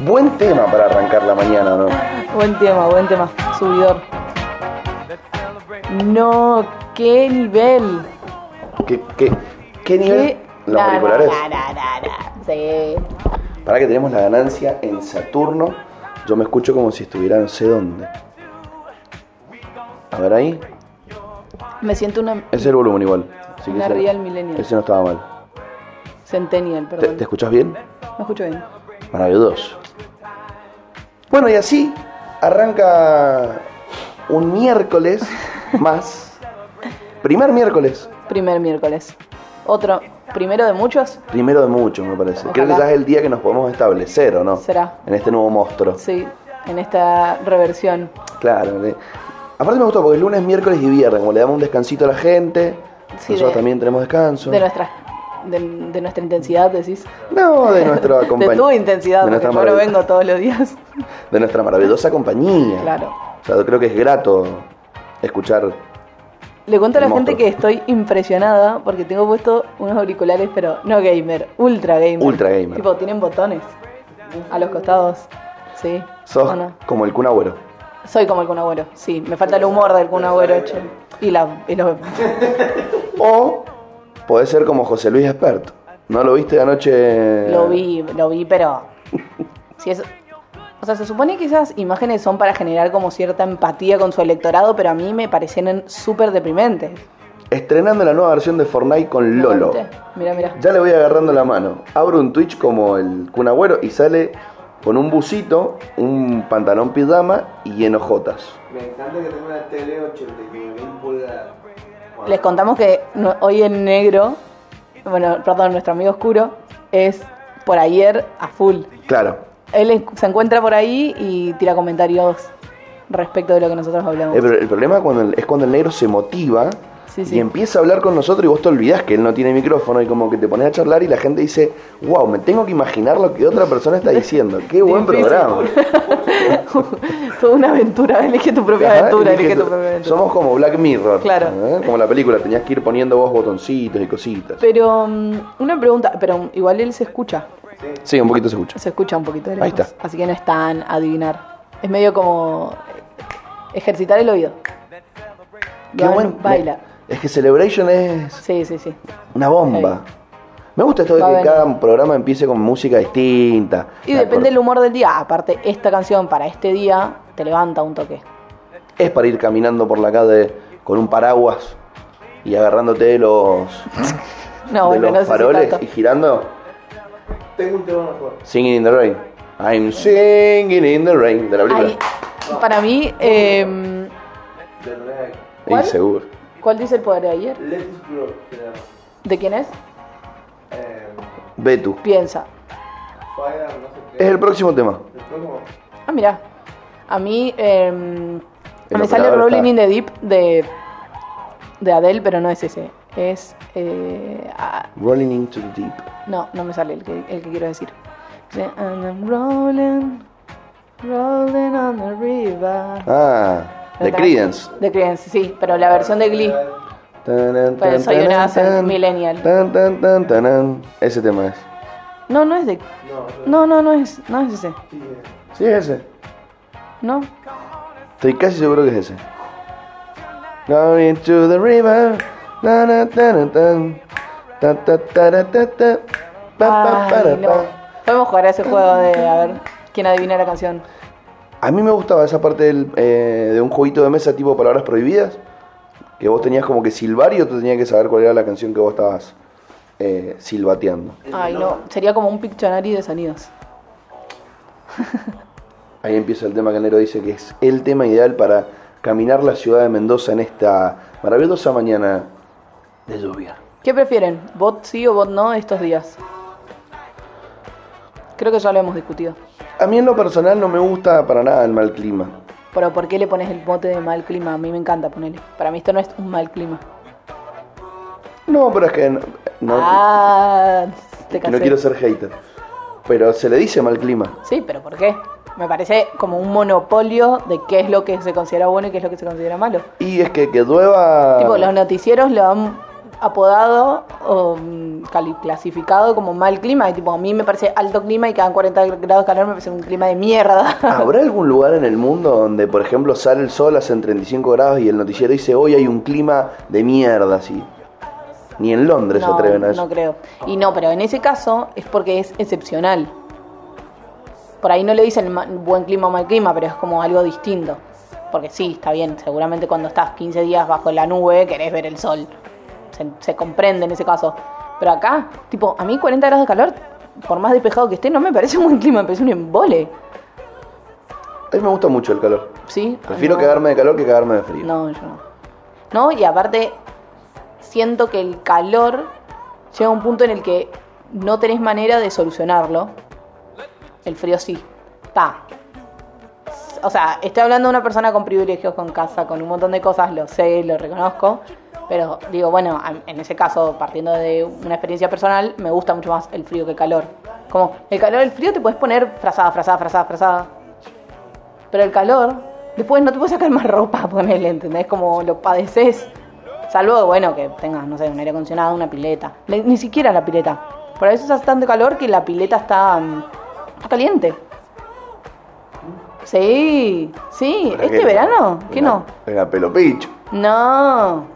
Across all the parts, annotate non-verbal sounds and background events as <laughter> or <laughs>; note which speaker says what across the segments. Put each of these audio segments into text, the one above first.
Speaker 1: Buen tema para arrancar la mañana, ¿no?
Speaker 2: Buen tema, buen tema. Subidor. No, qué nivel.
Speaker 1: ¿Qué, qué, qué nivel?
Speaker 2: ¿Qué?
Speaker 1: Los auriculares.
Speaker 2: Sí.
Speaker 1: Para que tenemos la ganancia en Saturno. Yo me escucho como si estuviera no sé dónde. A ver ahí.
Speaker 2: Me siento una,
Speaker 1: es el volumen igual. Así que ese-
Speaker 2: real millennial.
Speaker 1: Ese no estaba mal.
Speaker 2: Centennial,
Speaker 1: ¿Te,
Speaker 2: perdón.
Speaker 1: te escuchas bien?
Speaker 2: Me escucho bien.
Speaker 1: Maravilloso. Bueno, y así arranca un miércoles <laughs> más. Primer miércoles.
Speaker 2: Primer miércoles. Otro, primero de muchos,
Speaker 1: Primero de muchos, me parece. Creo que ya es el día que nos podemos establecer, ¿o no?
Speaker 2: será.
Speaker 1: En este nuevo monstruo.
Speaker 2: Sí, en esta reversión.
Speaker 1: Claro. Aparte me gustó porque es lunes, miércoles y viernes. Como le damos un descansito a la gente.
Speaker 2: Sí,
Speaker 1: nosotros
Speaker 2: de-
Speaker 1: también tenemos descanso.
Speaker 2: De nuestra, de, de nuestra intensidad, decís.
Speaker 1: No, de <laughs> nuestra
Speaker 2: De
Speaker 1: compañía.
Speaker 2: tu intensidad,
Speaker 1: de nuestra,
Speaker 2: porque yo no vengo todos los días. <laughs>
Speaker 1: de nuestra maravillosa compañía.
Speaker 2: Claro.
Speaker 1: O sea, yo creo que es grato escuchar.
Speaker 2: Le cuento a la gente que estoy impresionada porque tengo puesto unos auriculares, pero no gamer, ultra gamer.
Speaker 1: Ultra gamer.
Speaker 2: Tipo, tienen botones a los costados. Sí.
Speaker 1: Sos como el Kun Agüero.
Speaker 2: Soy como el Kun Agüero, sí. Me falta el humor del Kun Agüero, che. Y, la, y los...
Speaker 1: O podés ser como José Luis Expert. ¿No lo viste anoche?
Speaker 2: Lo vi, lo vi, pero... <laughs> Si es... O sea, se supone que esas imágenes son para generar como cierta empatía con su electorado, pero a mí me parecieron súper deprimentes.
Speaker 1: Estrenando la nueva versión de Fortnite con Lolo.
Speaker 2: Mira, mira.
Speaker 1: Ya le voy agarrando la mano. Abro un Twitch como el Kun Agüero y sale con un busito, un pantalón pijama y enojotas.
Speaker 3: Me encanta que tenga una tele 89.000 pulgadas.
Speaker 2: Les contamos que hoy el negro, bueno, perdón, nuestro amigo oscuro, es por ayer a full.
Speaker 1: Claro.
Speaker 2: Él se encuentra por ahí y tira comentarios respecto de lo que nosotros hablamos.
Speaker 1: Eh, pero el problema cuando el- es cuando el negro se motiva
Speaker 2: Sí, sí.
Speaker 1: y empieza a hablar con nosotros y vos te olvidás que él no tiene micrófono y como que te pones a charlar y la gente dice, wow, me tengo que imaginar lo que otra persona está diciendo. Qué buen programa. <laughs>
Speaker 2: Toda una aventura, elige tu propia
Speaker 1: Ajá,
Speaker 2: aventura,
Speaker 1: elige
Speaker 2: elige tu
Speaker 1: tu-
Speaker 2: propia aventura.
Speaker 1: Somos como Black Mirror.
Speaker 2: Claro.
Speaker 1: ¿eh? Como la película, tenías que ir poniendo vos botoncitos y cositas.
Speaker 2: Pero mm, una pregunta, pero igual él se escucha,
Speaker 1: Sí, un poquito se escucha.
Speaker 2: se escucha un poquito de
Speaker 1: Ahí está.
Speaker 2: así que no es tan adivinar. Es medio como ejercitar el oído.
Speaker 1: Qué buen-
Speaker 2: baila.
Speaker 1: Es que Celebration es
Speaker 2: Sí, sí, sí.
Speaker 1: una bomba. Me gusta esto de
Speaker 2: Va
Speaker 1: que cada programa empiece con música distinta.
Speaker 2: Y
Speaker 1: La
Speaker 2: depende del humor del día. Aparte, esta canción para este día te levanta un toque.
Speaker 1: Es para ir caminando por la calle con un paraguas y agarrándote de los, <laughs>
Speaker 2: No,
Speaker 1: de
Speaker 2: bueno,
Speaker 1: los
Speaker 2: no
Speaker 1: faroles y girando.
Speaker 3: Tengo un tema mejor.
Speaker 1: Singing in the rain. I'm singing in the rain. De la película.
Speaker 2: Ay, para mí,
Speaker 3: De Drake.
Speaker 1: Y
Speaker 2: ¿cuál?
Speaker 1: seguro.
Speaker 2: ¿Cuál dice el poder de ayer?
Speaker 3: Let It Grow.
Speaker 2: ¿De quién es?
Speaker 3: Eh,
Speaker 1: Betu.
Speaker 2: Piensa.
Speaker 3: Fire, no sé qué.
Speaker 1: Es el próximo tema.
Speaker 3: El próximo.
Speaker 2: Ah, mira. A mí em, me sale Rolling
Speaker 1: está-
Speaker 2: in the Deep de, de Adele, pero no es ese. Es. eh, ah,
Speaker 1: Rolling into the deep.
Speaker 2: no, no me sale el que, el que quiero decir. And I'm rolling, rolling on the river.
Speaker 1: Ah, de
Speaker 2: ¿Verdad?
Speaker 1: Credence.
Speaker 2: De Creedence, sí, pero la versión de Glee.
Speaker 1: Tan,
Speaker 2: Pues soy
Speaker 1: tan,
Speaker 2: una
Speaker 1: tan,
Speaker 2: millennial.
Speaker 1: tan. Ese tema es.
Speaker 2: No, no es de.
Speaker 3: No,
Speaker 2: No, no, es, no es ese.
Speaker 3: sí,
Speaker 1: es ese.
Speaker 2: No.
Speaker 1: Estoy casi seguro que es ese. Going to the river. Na, na, ta, na, tan. Ta, ta, ta, ra, ta, ta. Pa, pa,
Speaker 2: Ay,
Speaker 1: para,
Speaker 2: no.
Speaker 1: pa.
Speaker 2: Podemos jugar a ese juego de a ver quién adivina la canción.
Speaker 1: A mí me gustaba esa parte del, eh, de un jueguito de mesa tipo palabras prohibidas. Que vos tenías como que silbar y otro tenía que saber cuál era la canción que vos estabas eh, silbateando.
Speaker 2: Ay, no. Sería como un Pictionary de sonidos. <laughs>
Speaker 1: Ahí empieza el tema que el negro dice que es el tema ideal para caminar la ciudad de Mendoza en esta maravillosa mañana de lluvia.
Speaker 2: ¿Qué prefieren? ¿Bot sí o bot no estos días? Creo que ya lo hemos discutido.
Speaker 1: A mí en lo personal no me gusta para nada el mal clima.
Speaker 2: Pero ¿por qué le pones el mote de mal clima? A mí me encanta ponerle. Para mí esto no es un mal clima.
Speaker 1: No, pero es que no, no-
Speaker 2: ah, te
Speaker 1: no quiero ser hater. Pero se le dice mal clima.
Speaker 2: Sí, pero ¿por qué? Me parece como un monopolio de qué es lo que se considera bueno y qué es lo que se considera malo.
Speaker 1: Y es que que llueva...
Speaker 2: Tipo, los noticieros lo han apodado o mm, clasificado como mal clima. Y tipo, a mí me parece alto clima y quedan 40 grados de calor, me parece un clima de mierda. <laughs>
Speaker 1: ¿Habrá algún lugar en el mundo donde, por ejemplo, sale el sol, hacen 35 grados y el noticiero dice hoy hay un clima de mierda así? Ni en Londres se
Speaker 2: no,
Speaker 1: atreven a eso.
Speaker 2: no creo. Y no, pero en ese caso es porque es excepcional. Por ahí no le dicen buen clima o mal clima, pero es como algo distinto. Porque sí, está bien, seguramente cuando estás 15 días bajo la nube querés ver el sol. Se, se comprende en ese caso. Pero acá, tipo, a mí 40 grados de calor, por más despejado que esté, no me parece un buen clima, me parece un embole.
Speaker 1: A mí me gusta mucho el calor.
Speaker 2: ¿Sí?
Speaker 1: Prefiero
Speaker 2: No.
Speaker 1: cagarme de calor que cagarme de frío.
Speaker 2: No, yo no. No, y aparte, siento que el calor llega a un punto en el que no tenés manera de solucionarlo. El frío sí. Está. O sea, estoy hablando de una persona con privilegios, con casa, con un montón de cosas, lo sé, lo reconozco. Pero digo, bueno, en ese caso, partiendo de una experiencia personal, me gusta mucho más el frío que el calor. Como el calor, el frío te puedes poner frazada, frazada, frazada, frazada. Pero el calor, después no te puedes sacar más <laughs> ropa, ponele, ¿entendés? Como lo padeces. Salvo, bueno, que tengas, no sé, un aire acondicionado, una pileta. Ni, siquiera la pileta. Por a veces hace tanto calor que la pileta está, mm, está caliente. Sí, sí.
Speaker 1: ¿Para
Speaker 2: ¿Este
Speaker 1: qué?
Speaker 2: verano? ¿Qué no?
Speaker 1: Venga, pelo picho.
Speaker 2: No.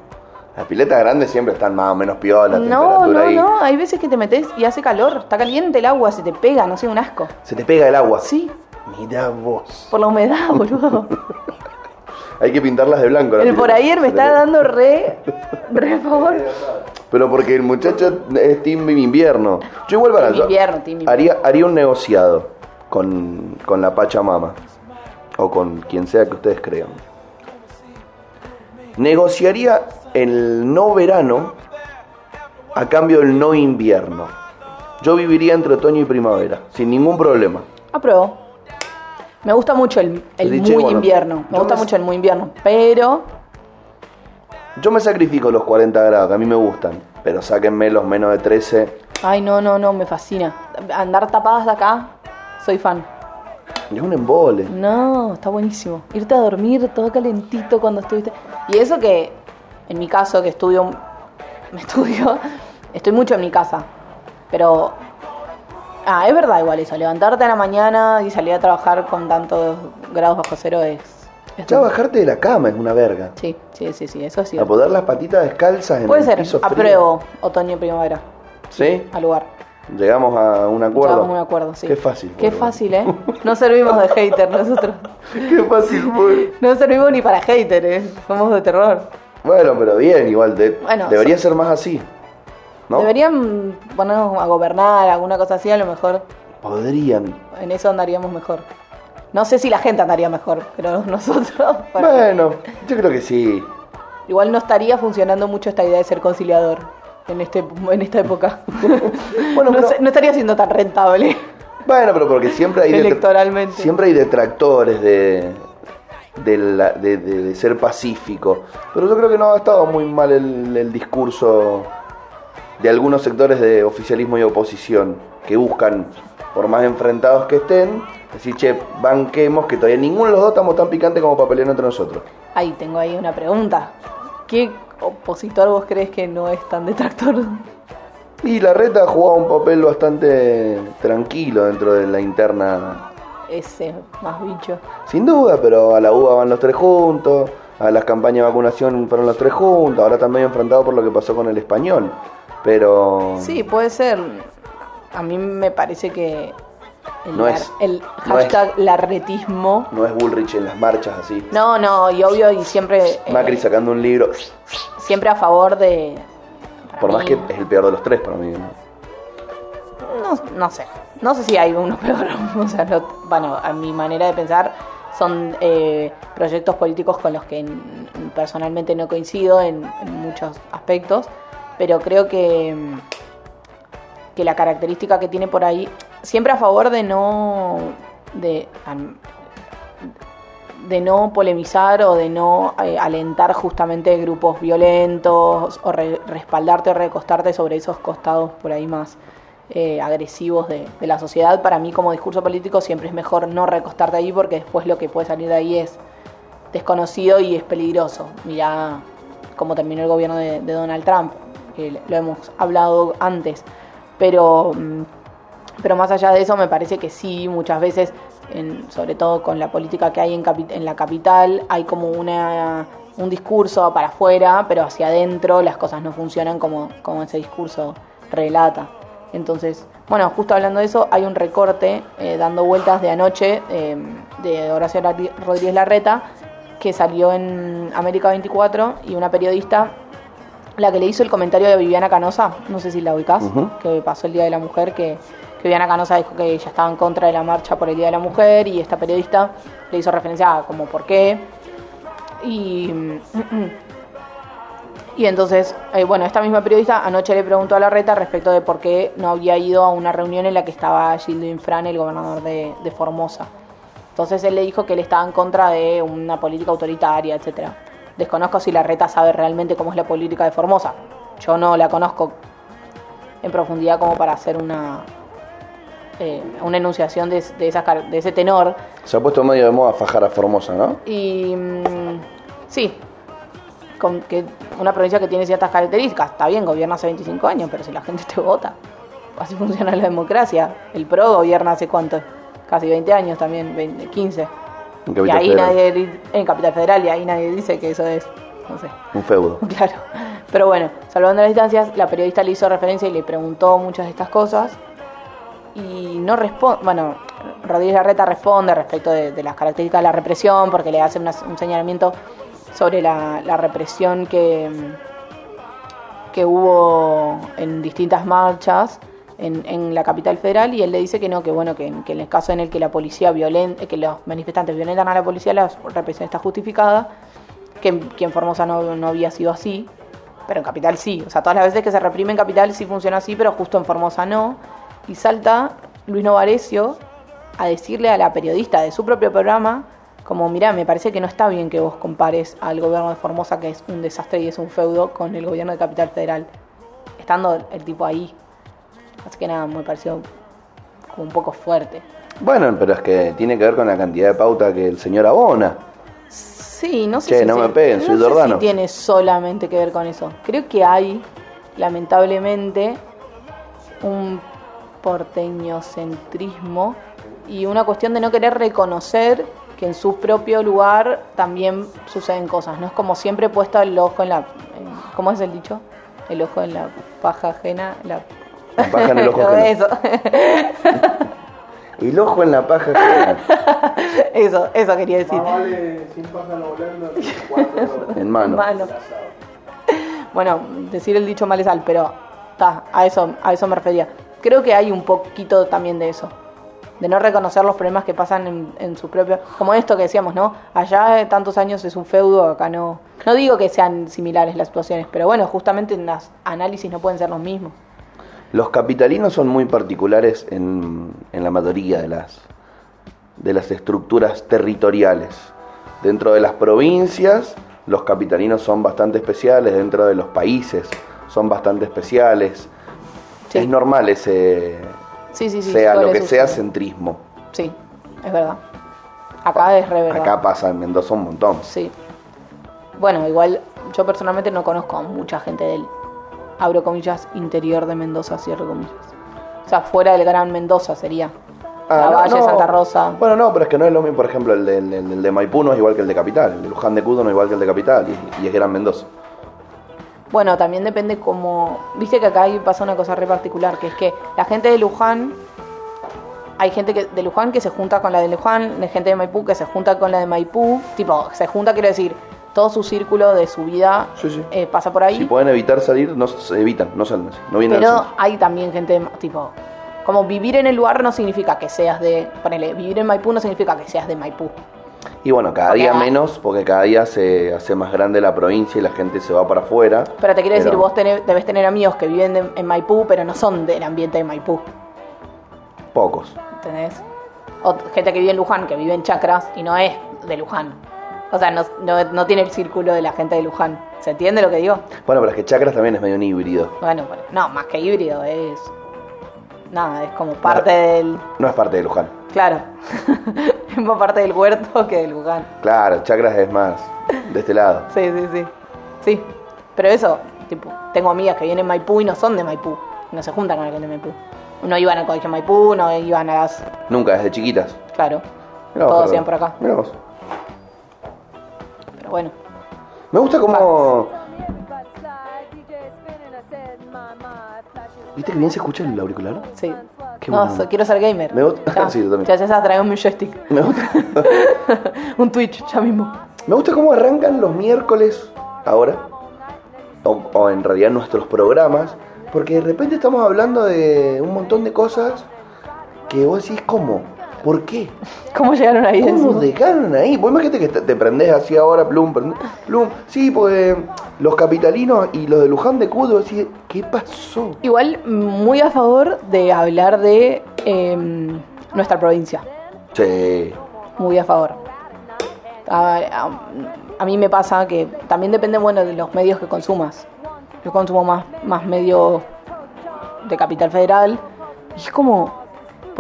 Speaker 1: Las piletas grandes siempre están más o menos piola, la
Speaker 2: No, no,
Speaker 1: ahí.
Speaker 2: no. Hay veces que te metes y hace calor. Está caliente el agua, se te pega, no sé, un asco.
Speaker 1: Se te pega el agua.
Speaker 2: Sí,
Speaker 1: Mira vos.
Speaker 2: por la humedad, <laughs> boludo.
Speaker 1: Hay que pintarlas de blanco.
Speaker 2: El por ayer me está dando re, <laughs> re favor.
Speaker 1: Pero porque el muchacho es team invierno. Yo igual para
Speaker 2: Team invierno, team invierno.
Speaker 1: haría, haría un negociado con, con la Pachamama. O con quien sea que ustedes crean. Negociaría el no verano a cambio del no invierno. Yo viviría entre otoño y primavera, sin ningún problema.
Speaker 2: Apruebo. Me gusta mucho el, el
Speaker 1: Dice,
Speaker 2: muy
Speaker 1: bueno,
Speaker 2: invierno. Me gusta
Speaker 1: me-
Speaker 2: mucho el muy invierno. Pero,
Speaker 1: Yo me sacrifico los 40 grados, que a mí me gustan. Pero sáquenme los menos de 13.
Speaker 2: ay, no, no, no, me fascina. Andar tapadas de acá, soy fan.
Speaker 1: Es un embole.
Speaker 2: No, está buenísimo. Irte a dormir todo calentito cuando estuviste. Y eso que, en mi caso, que estudio, <laughs> me estudio, estoy mucho en mi casa. Pero, ah, es verdad igual eso. Levantarte a la mañana y salir a trabajar con tantos grados bajo cero es. es
Speaker 1: Ya bajarte de la cama es una verga.
Speaker 2: Sí, sí, sí, sí, eso es
Speaker 1: A poner las patitas descalzas en
Speaker 2: Puede
Speaker 1: el
Speaker 2: ser,
Speaker 1: piso frío.
Speaker 2: apruebo otoño y primavera,
Speaker 1: ¿Sí?
Speaker 2: al lugar.
Speaker 1: Llegamos a un acuerdo.
Speaker 2: Llegamos a un acuerdo, sí.
Speaker 1: Qué fácil.
Speaker 2: Qué
Speaker 1: boludo.
Speaker 2: fácil, ¿eh? <laughs> No servimos de hater nosotros.
Speaker 1: Qué fácil fue.
Speaker 2: No servimos ni para hater, ¿eh? Somos de terror.
Speaker 1: Bueno, pero bien, igual. de-
Speaker 2: Bueno,
Speaker 1: debería
Speaker 2: so-
Speaker 1: ser más así. ¿No?
Speaker 2: Deberían ponernos a gobernar, alguna cosa así, a lo mejor
Speaker 1: Podrían.
Speaker 2: en eso andaríamos mejor. No sé si la gente andaría mejor, pero <laughs> nosotros. bueno.
Speaker 1: Bueno, yo creo que sí.
Speaker 2: Igual no estaría funcionando mucho esta idea de ser conciliador en, este, en esta época. <laughs>
Speaker 1: Bueno,
Speaker 2: no,
Speaker 1: pero-
Speaker 2: no estaría siendo tan rentable
Speaker 1: Bueno, pero porque siempre hay...
Speaker 2: electoralmente.
Speaker 1: Siempre hay detractores de, de, ser pacífico. Pero yo creo que no ha estado muy mal el, el discurso de algunos sectores de oficialismo y oposición que buscan, por más enfrentados que estén, decir, che, banquemos que todavía ninguno de los dos estamos tan picantes como para pelear entre nosotros.
Speaker 2: Ahí tengo ahí una pregunta. ¿Qué opositor vos crees que no es tan detractor?
Speaker 1: Y la reta ha jugado un papel bastante tranquilo dentro de la interna
Speaker 2: Ese más bicho.
Speaker 1: Sin duda, pero a la UBA van los tres juntos, a las campañas de vacunación fueron los tres juntos, ahora están medio enfrentados por lo que pasó con el español. Pero
Speaker 2: Sí, puede ser. A mí me parece que el,
Speaker 1: No
Speaker 2: lar-
Speaker 1: es-
Speaker 2: el
Speaker 1: no es-
Speaker 2: hashtag larretismo.
Speaker 1: no es Bullrich en las marchas así.
Speaker 2: No, no, y obvio, y siempre. eh,
Speaker 1: Macri sacando un libro,
Speaker 2: siempre a favor de.
Speaker 1: por más que es el peor de los tres para mí. ¿no?
Speaker 2: No, no sé. No sé si hay uno <laughs> peor. O sea, no- bueno, a mi manera de pensar, son eh, proyectos políticos con los que personalmente no coincido en, muchos aspectos, pero creo que, mm, que la característica que tiene por ahí, siempre a favor de no. de no polemizar o de no eh, alentar justamente grupos violentos o re- respaldarte o recostarte sobre esos costados por ahí más eh, agresivos de, la sociedad. Para mí como discurso político siempre es mejor no recostarte ahí porque después lo que puede salir de ahí es desconocido y es peligroso. Mirá cómo terminó el gobierno de, Donald Trump, que lo hemos hablado antes. Pero, mm, pero más allá de eso, me parece que sí, muchas veces, en- sobre todo con la política que hay en, capi- en la capital, hay como una, un discurso para afuera, pero hacia adentro las cosas no funcionan como, como ese discurso relata. Entonces, bueno, justo hablando de eso, hay un recorte eh, dando vueltas de anoche eh, de Horacio Rodríguez Larreta que salió en América 24 y una periodista, la que le hizo el comentario de Viviana Canosa, no sé si la ubicás, que pasó el Día de la Mujer, que, que Viviana Canosa dijo que ella estaba en contra de la marcha por el Día de la Mujer y esta periodista le hizo referencia a como por qué. Y, y entonces, eh, bueno, esta misma periodista anoche le preguntó a Larreta respecto de por qué no había ido a una reunión en la que estaba Gildo Infran, el gobernador de, de Formosa. Entonces él le dijo que él estaba en contra de una política autoritaria, etcétera. Desconozco si Larreta sabe realmente cómo es la política de Formosa. Yo no la conozco en profundidad como para hacer una eh, una enunciación de, de, esas de ese tenor.
Speaker 1: Se ha puesto medio de moda fajar a Formosa, ¿no?
Speaker 2: Y mm, sí, con que una provincia que tiene ciertas características. Está bien, gobierna hace 25 años, pero si la gente te vota, así funciona la democracia. El PRO gobierna hace cuánto, casi 20 años también, 20, 15.
Speaker 1: En
Speaker 2: Y
Speaker 1: Capital
Speaker 2: ahí
Speaker 1: Federal.
Speaker 2: nadie, di- en Capital Federal, y ahí nadie dice que eso es, no sé,
Speaker 1: Un feudo. <laughs>
Speaker 2: claro. Pero bueno, salvando las distancias, la periodista le hizo referencia y le preguntó muchas de estas cosas. Y no responde, bueno, Rodríguez Larreta responde respecto de, de las características de la represión, porque le hace una- un señalamiento sobre la, la represión que, que hubo en distintas marchas en, en la capital federal y él le dice que no, que bueno, que, que en el caso en el que la policía violenta, que los manifestantes violentan a la policía, la represión está justificada, que, que en Formosa no, no había sido así, pero en Capital sí. O sea, todas las veces que se reprime en Capital sí funciona así, pero justo en Formosa no. Y salta Luis Novarecio a decirle a la periodista de su propio programa, como, mirá, me parece que no está bien que vos compares al gobierno de Formosa, que es un desastre y es un feudo, con el gobierno de Capital Federal, estando el tipo ahí. Así que nada, me pareció como un poco fuerte.
Speaker 1: Bueno, pero es que tiene que ver con la cantidad de pauta que el señor abona.
Speaker 2: Sí, no sé
Speaker 1: Che,
Speaker 2: si,
Speaker 1: no me peguen, soy
Speaker 2: no sé si tiene solamente que ver con eso. Creo que hay, lamentablemente, un porteñocentrismo y una cuestión de no querer reconocer que en su propio lugar también suceden cosas. No es como siempre puesto el ojo en la... en- ¿Cómo es el dicho? El ojo en la paja ajena. La,
Speaker 1: La paja en el ojo ajeno. <laughs>
Speaker 2: Eso. <laughs>
Speaker 1: El ojo en la paja. que- <laughs>
Speaker 2: eso, eso quería decir.
Speaker 3: Más vale sin pájaro volando que cuatro
Speaker 1: En mano.
Speaker 2: Bueno, decir el dicho mal es al, pero ta, a eso, a eso me refería. Creo que hay un poquito también de eso. De no reconocer los problemas que pasan en, en su propio. Como esto que decíamos, ¿no? Allá tantos años es un feudo, acá no. No digo que sean similares las situaciones, pero bueno, justamente en los análisis no pueden ser los mismos.
Speaker 1: Los capitalinos son muy particulares en, en la mayoría de las, de las estructuras territoriales. Dentro de las provincias, los capitalinos son bastante especiales, dentro de los países son bastante especiales.
Speaker 2: Sí.
Speaker 1: Es normal ese,
Speaker 2: Sí, sí, sí.
Speaker 1: sea lo que sea, centrismo.
Speaker 2: Sí, es verdad. Acá es re verdad.
Speaker 1: Acá pasa en Mendoza un montón.
Speaker 2: Sí. Bueno, igual yo personalmente no conozco a mucha gente del, abro comillas, interior de Mendoza, cierro comillas. O sea, fuera del Gran Mendoza sería. la
Speaker 1: Ah, no,
Speaker 2: Valle,
Speaker 1: no.
Speaker 2: Santa Rosa.
Speaker 1: Bueno, no, pero es que no es lo mismo, por ejemplo, el de, el de- el de Maipú no es igual que el de Capital, el de Luján de Cudo no es igual que el de Capital, y, y es Gran Mendoza.
Speaker 2: Bueno, también depende como... Viste que acá ahí pasa una cosa re particular, que es que la gente de Luján... Hay gente que, de Luján que se junta con la de Luján, hay gente de Maipú que se junta con la de Maipú. Tipo, se junta, quiero decir, todo su círculo de su vida
Speaker 1: Sí, sí.
Speaker 2: eh, pasa por ahí.
Speaker 1: Si pueden evitar salir, no se evitan, no salen, no vienen
Speaker 2: Pero hay también gente, de- tipo, como vivir en el lugar no significa que seas de, ponele, vivir en Maipú no significa que seas de Maipú.
Speaker 1: Y bueno, cada día menos, porque cada día se hace más grande la provincia y la gente se va para afuera.
Speaker 2: Pero te quiero decir, vos tenés- debes tener amigos que viven de- en Maipú, pero no son del ambiente de Maipú,
Speaker 1: Pocos.
Speaker 2: ¿entendés? O gente que vive en Luján, que vive en Chacras y no es de Luján. O sea, no, no, no tiene el círculo de la gente de Luján. ¿Se entiende lo que digo?
Speaker 1: Bueno, pero es que Chacras también es medio un híbrido.
Speaker 2: Bueno, pero- no, más que híbrido, es... Nada, es como parte del...
Speaker 1: No es parte de Luján.
Speaker 2: Claro, <laughs> es más parte del huerto que de Luján.
Speaker 1: Claro, Chacras es más de este lado.
Speaker 2: Sí, sí, sí. Sí. Pero eso, Tipo, tengo amigas que vienen a Maipú y no son de Maipú. No se juntan con alguien de Maipú. No iban al colegio Maipú, no iban a las.
Speaker 1: Nunca, desde chiquitas.
Speaker 2: Claro.
Speaker 1: Mirá
Speaker 2: Todos iban por acá.
Speaker 1: Mirá vos.
Speaker 2: Pero bueno.
Speaker 1: Me gusta como. ¿Viste que bien se escucha el auricular?
Speaker 2: Sí.
Speaker 1: Qué
Speaker 2: no, so- quiero ser gamer.
Speaker 1: Me gusta- <laughs>
Speaker 2: Ya,
Speaker 1: Sí, yo también.
Speaker 2: Ya, ya se traemos un joystick. <laughs>
Speaker 1: Me gusta. <laughs>
Speaker 2: un Twitch, ya mismo.
Speaker 1: Me gusta cómo arrancan los miércoles ahora, o, o en realidad nuestros programas, porque de repente estamos hablando de un montón de cosas que vos decís, ¿cómo? ¿Por qué?
Speaker 2: ¿Cómo llegaron ahí?
Speaker 1: ¿Cómo dejaron ahí? Vos imagínate que te prendés así ahora, plum, prendés, plum. Sí, pues los capitalinos y los de Luján de Cudo, decís, ¿qué pasó?
Speaker 2: Igual, muy a favor de hablar de em, nuestra provincia.
Speaker 1: Sí.
Speaker 2: Muy a favor. A, a- a mí me pasa que también depende, bueno, de los medios que consumas. Yo consumo más, más medios de Capital Federal. Y es como,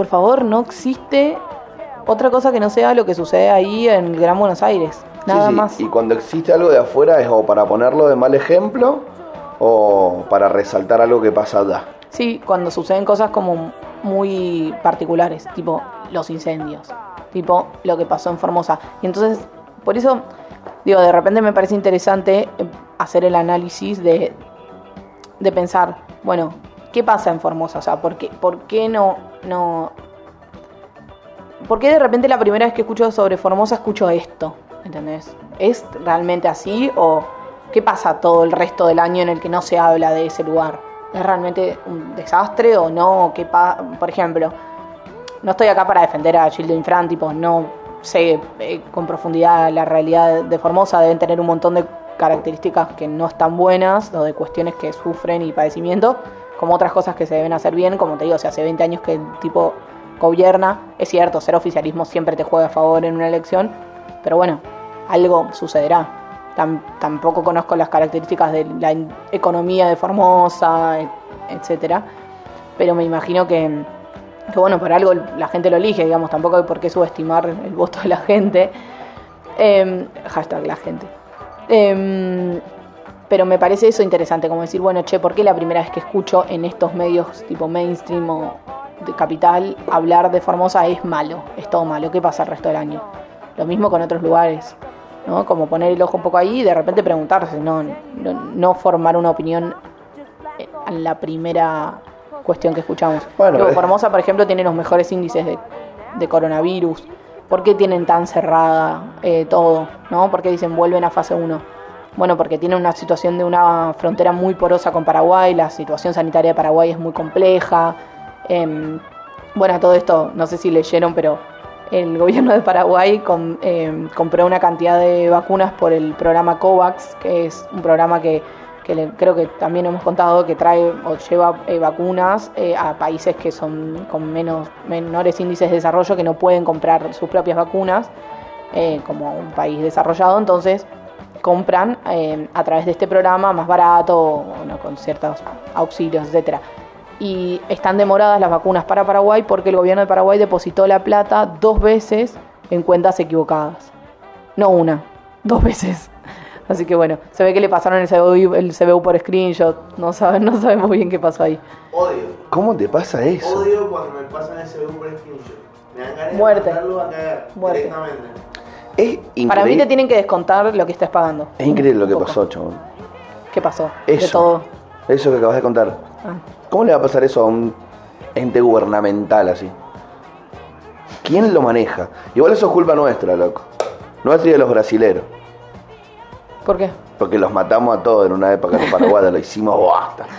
Speaker 2: por favor, no existe otra cosa que no sea lo que sucede ahí en el Gran Buenos Aires. Nada
Speaker 1: Sí, sí.
Speaker 2: más.
Speaker 1: Y cuando existe algo de afuera es o para ponerlo de mal ejemplo o para resaltar algo que pasa allá.
Speaker 2: Sí, cuando suceden cosas como muy particulares, tipo los incendios, tipo lo que pasó en Formosa. Y entonces, por eso, digo, de repente me parece interesante eh, hacer el análisis de, de pensar, bueno, ¿qué pasa en Formosa? O sea, ¿por qué, por qué no, no... ¿Por qué de repente la primera vez que escucho sobre Formosa escucho esto? ¿Entendés? ¿Es realmente así o qué pasa todo el resto del año en el que no se habla de ese lugar? ¿Es realmente un desastre o no? ¿Qué Por ejemplo, no estoy acá para defender a Gildo Infran, tipo, no sé eh, con profundidad la realidad de Formosa, deben tener un montón de características que no están buenas, o de cuestiones que sufren y padecimiento, como otras cosas que se deben hacer bien, como te digo, si hace 20 años que el tipo gobierna, es cierto, ser oficialismo siempre te juega a favor en una elección, pero bueno, algo sucederá. Tam- tampoco conozco las características de la economía de Formosa, et- etcétera, pero me imagino que, bueno, por algo la gente lo elige, digamos, tampoco hay por qué subestimar el voto de la gente. Em, hashtag la gente. Em, pero me parece eso interesante, como decir, bueno, che, ¿por qué la primera vez que escucho en estos medios tipo mainstream o de capital hablar de Formosa es malo, es todo malo? ¿Qué pasa el resto del año? Lo mismo con otros lugares, ¿no? Como poner el ojo un poco ahí y de repente preguntarse, no, no, no formar una opinión en la primera cuestión que escuchamos.
Speaker 1: Bueno,
Speaker 2: Luego,
Speaker 1: eh.
Speaker 2: Formosa, por ejemplo, tiene los mejores índices de, de coronavirus. ¿Por qué tienen tan cerrada eh, todo? ¿No? ¿Por qué dicen vuelven a fase 1? Bueno, porque tienen una situación de una frontera muy porosa con Paraguay, la situación sanitaria de Paraguay es muy compleja. Em, bueno, todo esto, no sé si leyeron, pero el gobierno de Paraguay em, compró una cantidad de vacunas por el programa COVAX, que es un programa que, que le- creo que también hemos contado que trae o lleva eh, vacunas eh, a países que son con menos menores índices de desarrollo que no pueden comprar sus propias vacunas eh, como un país desarrollado, entonces compran eh, a través de este programa más barato, bueno, con ciertos auxilios, etcétera. Y están demoradas las vacunas para Paraguay porque el gobierno de Paraguay depositó la plata dos veces en cuentas equivocadas. No una, dos veces. Así que bueno, se ve que le pasaron el CBU, el CBU por screenshot. No, saben, no sabemos bien qué pasó ahí.
Speaker 3: Odio.
Speaker 1: ¿Cómo te pasa eso?
Speaker 3: Odio cuando me pasan ese un por screenshot. Me dan ganas
Speaker 2: Muerte.
Speaker 3: de a cagar
Speaker 2: Muerte.
Speaker 3: directamente.
Speaker 1: Es increíble.
Speaker 2: Para mí te tienen que descontar lo que estés pagando.
Speaker 1: Es increíble lo que pasó, chabón.
Speaker 2: ¿Qué pasó? De
Speaker 1: Eso.
Speaker 2: todo.
Speaker 1: Eso que acabas de contar.
Speaker 2: Ah.
Speaker 1: ¿Cómo le va a pasar eso a un ente gubernamental así? ¿Quién lo maneja? Igual eso es culpa nuestra, loco. Nuestra y de los brasileros.
Speaker 2: ¿Por qué?
Speaker 1: Porque los matamos a todos en una época de Paraguay, lo hicimos basta. <laughs>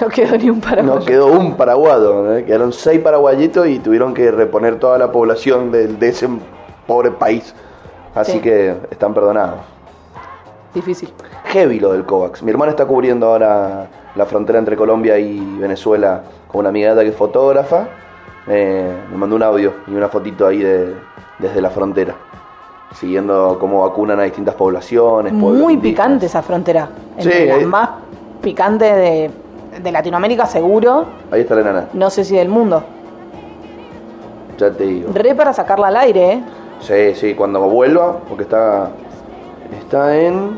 Speaker 2: No quedó ni un paraguayo.
Speaker 1: No quedó un paraguayo, ¿eh? quedaron seis paraguayitos y tuvieron que reponer toda la población de, de ese pobre país. Así
Speaker 2: Sí.
Speaker 1: que están perdonados.
Speaker 2: Difícil.
Speaker 1: Heavy lo del COVAX. Mi hermana está cubriendo ahora la frontera entre Colombia y Venezuela con una amiga que es fotógrafa. Eh, me mandó un audio y una fotito ahí de, desde la frontera. Siguiendo cómo vacunan a distintas poblaciones.
Speaker 2: Muy picante esa frontera.
Speaker 1: Sí,
Speaker 2: Entre las
Speaker 1: eh.
Speaker 2: más picantes de, de Latinoamérica, seguro.
Speaker 1: Ahí está la enana.
Speaker 2: No sé si del mundo.
Speaker 1: Ya te digo.
Speaker 2: Re para sacarla al aire, ¿eh?
Speaker 1: Sí, sí, cuando vuelva, porque está. Está en.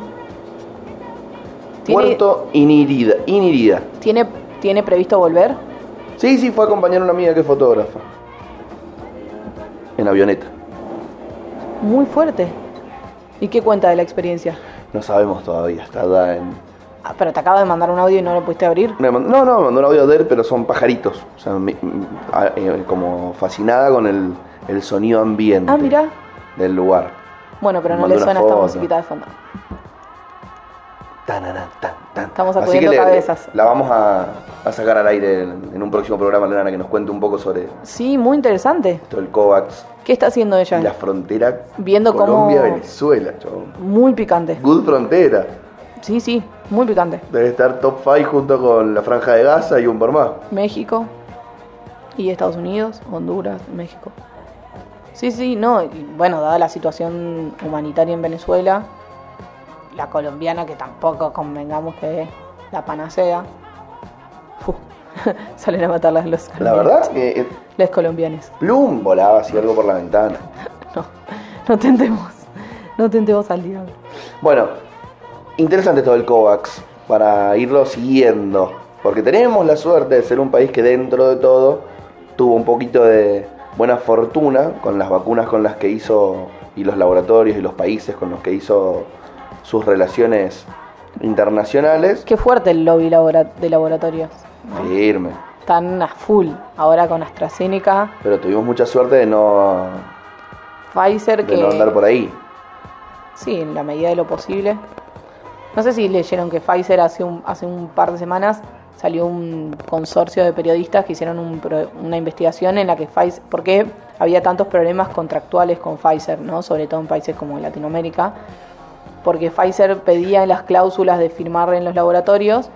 Speaker 2: ¿Tiene-
Speaker 1: Puerto Inirida. Inirida.
Speaker 2: ¿Tiene, ¿Tiene previsto volver?
Speaker 1: Sí, sí, fue a acompañar a una amiga que es fotógrafa. En avioneta.
Speaker 2: Muy fuerte. ¿Y qué cuenta de la experiencia?
Speaker 1: No sabemos todavía, está en...
Speaker 2: Ah, pero te acabo de mandar un audio y no lo pudiste abrir.
Speaker 1: No, no, me mandó un audio de él, pero son pajaritos. O sea, me- m- a- eh, como fascinada con el, el sonido ambiente
Speaker 2: Ah, mira.
Speaker 1: del lugar.
Speaker 2: Bueno, pero no le suena esta musiquita de fondo.
Speaker 1: Tanarán, tan, tan.
Speaker 2: Estamos sacudiendo
Speaker 1: que le-
Speaker 2: cabezas.
Speaker 1: la vamos a, a sacar al aire en, en un próximo programa, Lorena, que nos cuente un poco sobre
Speaker 2: Sí, muy interesante.
Speaker 1: esto del COVAX
Speaker 2: ¿Qué está haciendo ella?
Speaker 1: la frontera
Speaker 2: Viendo cómo-
Speaker 1: Colombia-Venezuela.
Speaker 2: Muy picante.
Speaker 1: Good frontera.
Speaker 2: Sí, sí, muy picante.
Speaker 1: Debe estar top 5 junto con la Franja de Gaza y un por más.
Speaker 2: México y Estados Unidos, Honduras, México. Sí, sí, no, y bueno, dada la situación humanitaria en Venezuela, la colombiana que tampoco convengamos que es la panacea. <laughs> Salen a matarlas los
Speaker 1: La verdad que eh,
Speaker 2: Los colombianos.
Speaker 1: Plum volaba así algo por la ventana. <laughs>
Speaker 2: No, no tentemos, no tentemos al diablo.
Speaker 1: Bueno, interesante todo el COVAX para irlo siguiendo. Porque tenemos la suerte de ser un país que dentro de todo tuvo un poquito de buena fortuna con las vacunas con las que hizo y los laboratorios y los países con los que hizo sus relaciones internacionales.
Speaker 2: Qué fuerte el lobby labora- de laboratorios. ¿no?
Speaker 1: Firme.
Speaker 2: Están a full ahora con AstraZeneca,
Speaker 1: Pero tuvimos mucha suerte de no,
Speaker 2: Pfizer,
Speaker 1: de
Speaker 2: que...
Speaker 1: no andar por ahí.
Speaker 2: Sí, en la medida de lo posible. No sé si leyeron que Pfizer hace un, hace un par de semanas salió un consorcio de periodistas que hicieron un una investigación en la que Pfizer, porque había tantos problemas contractuales con Pfizer, ¿no? sobre todo en países como Latinoamérica, porque Pfizer pedía en las cláusulas de firmar en los laboratorios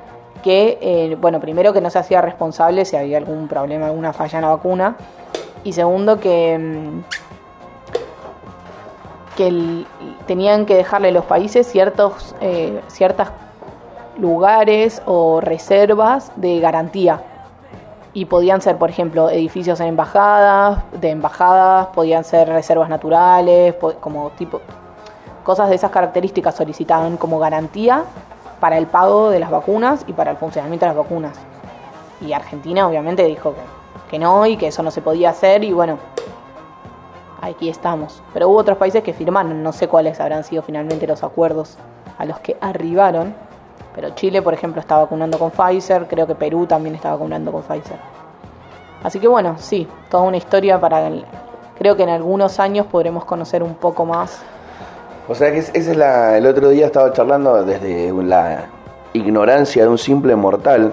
Speaker 2: que, eh, bueno, primero que no se hacía responsable si había algún problema, alguna falla en la vacuna, y segundo que... mm, que tenían que dejarle a los países ciertos eh, ciertas lugares o reservas de garantía y podían ser por ejemplo edificios en embajadas de embajadas podían ser reservas naturales como tipo cosas de esas características solicitaban como garantía para el pago de las vacunas y para el funcionamiento de las vacunas y Argentina obviamente dijo que, que no y que eso no se podía hacer y bueno aquí estamos. Pero hubo otros países que firmaron, no sé cuáles habrán sido finalmente los acuerdos a los que arribaron. Pero Chile, por ejemplo, está vacunando con Pfizer, creo que Perú también está vacunando con Pfizer. Así que bueno, sí, toda una historia para... el- creo que en algunos años podremos conocer un poco más.
Speaker 1: O sea que es- ese es la, el otro día estaba charlando desde la ignorancia de un simple mortal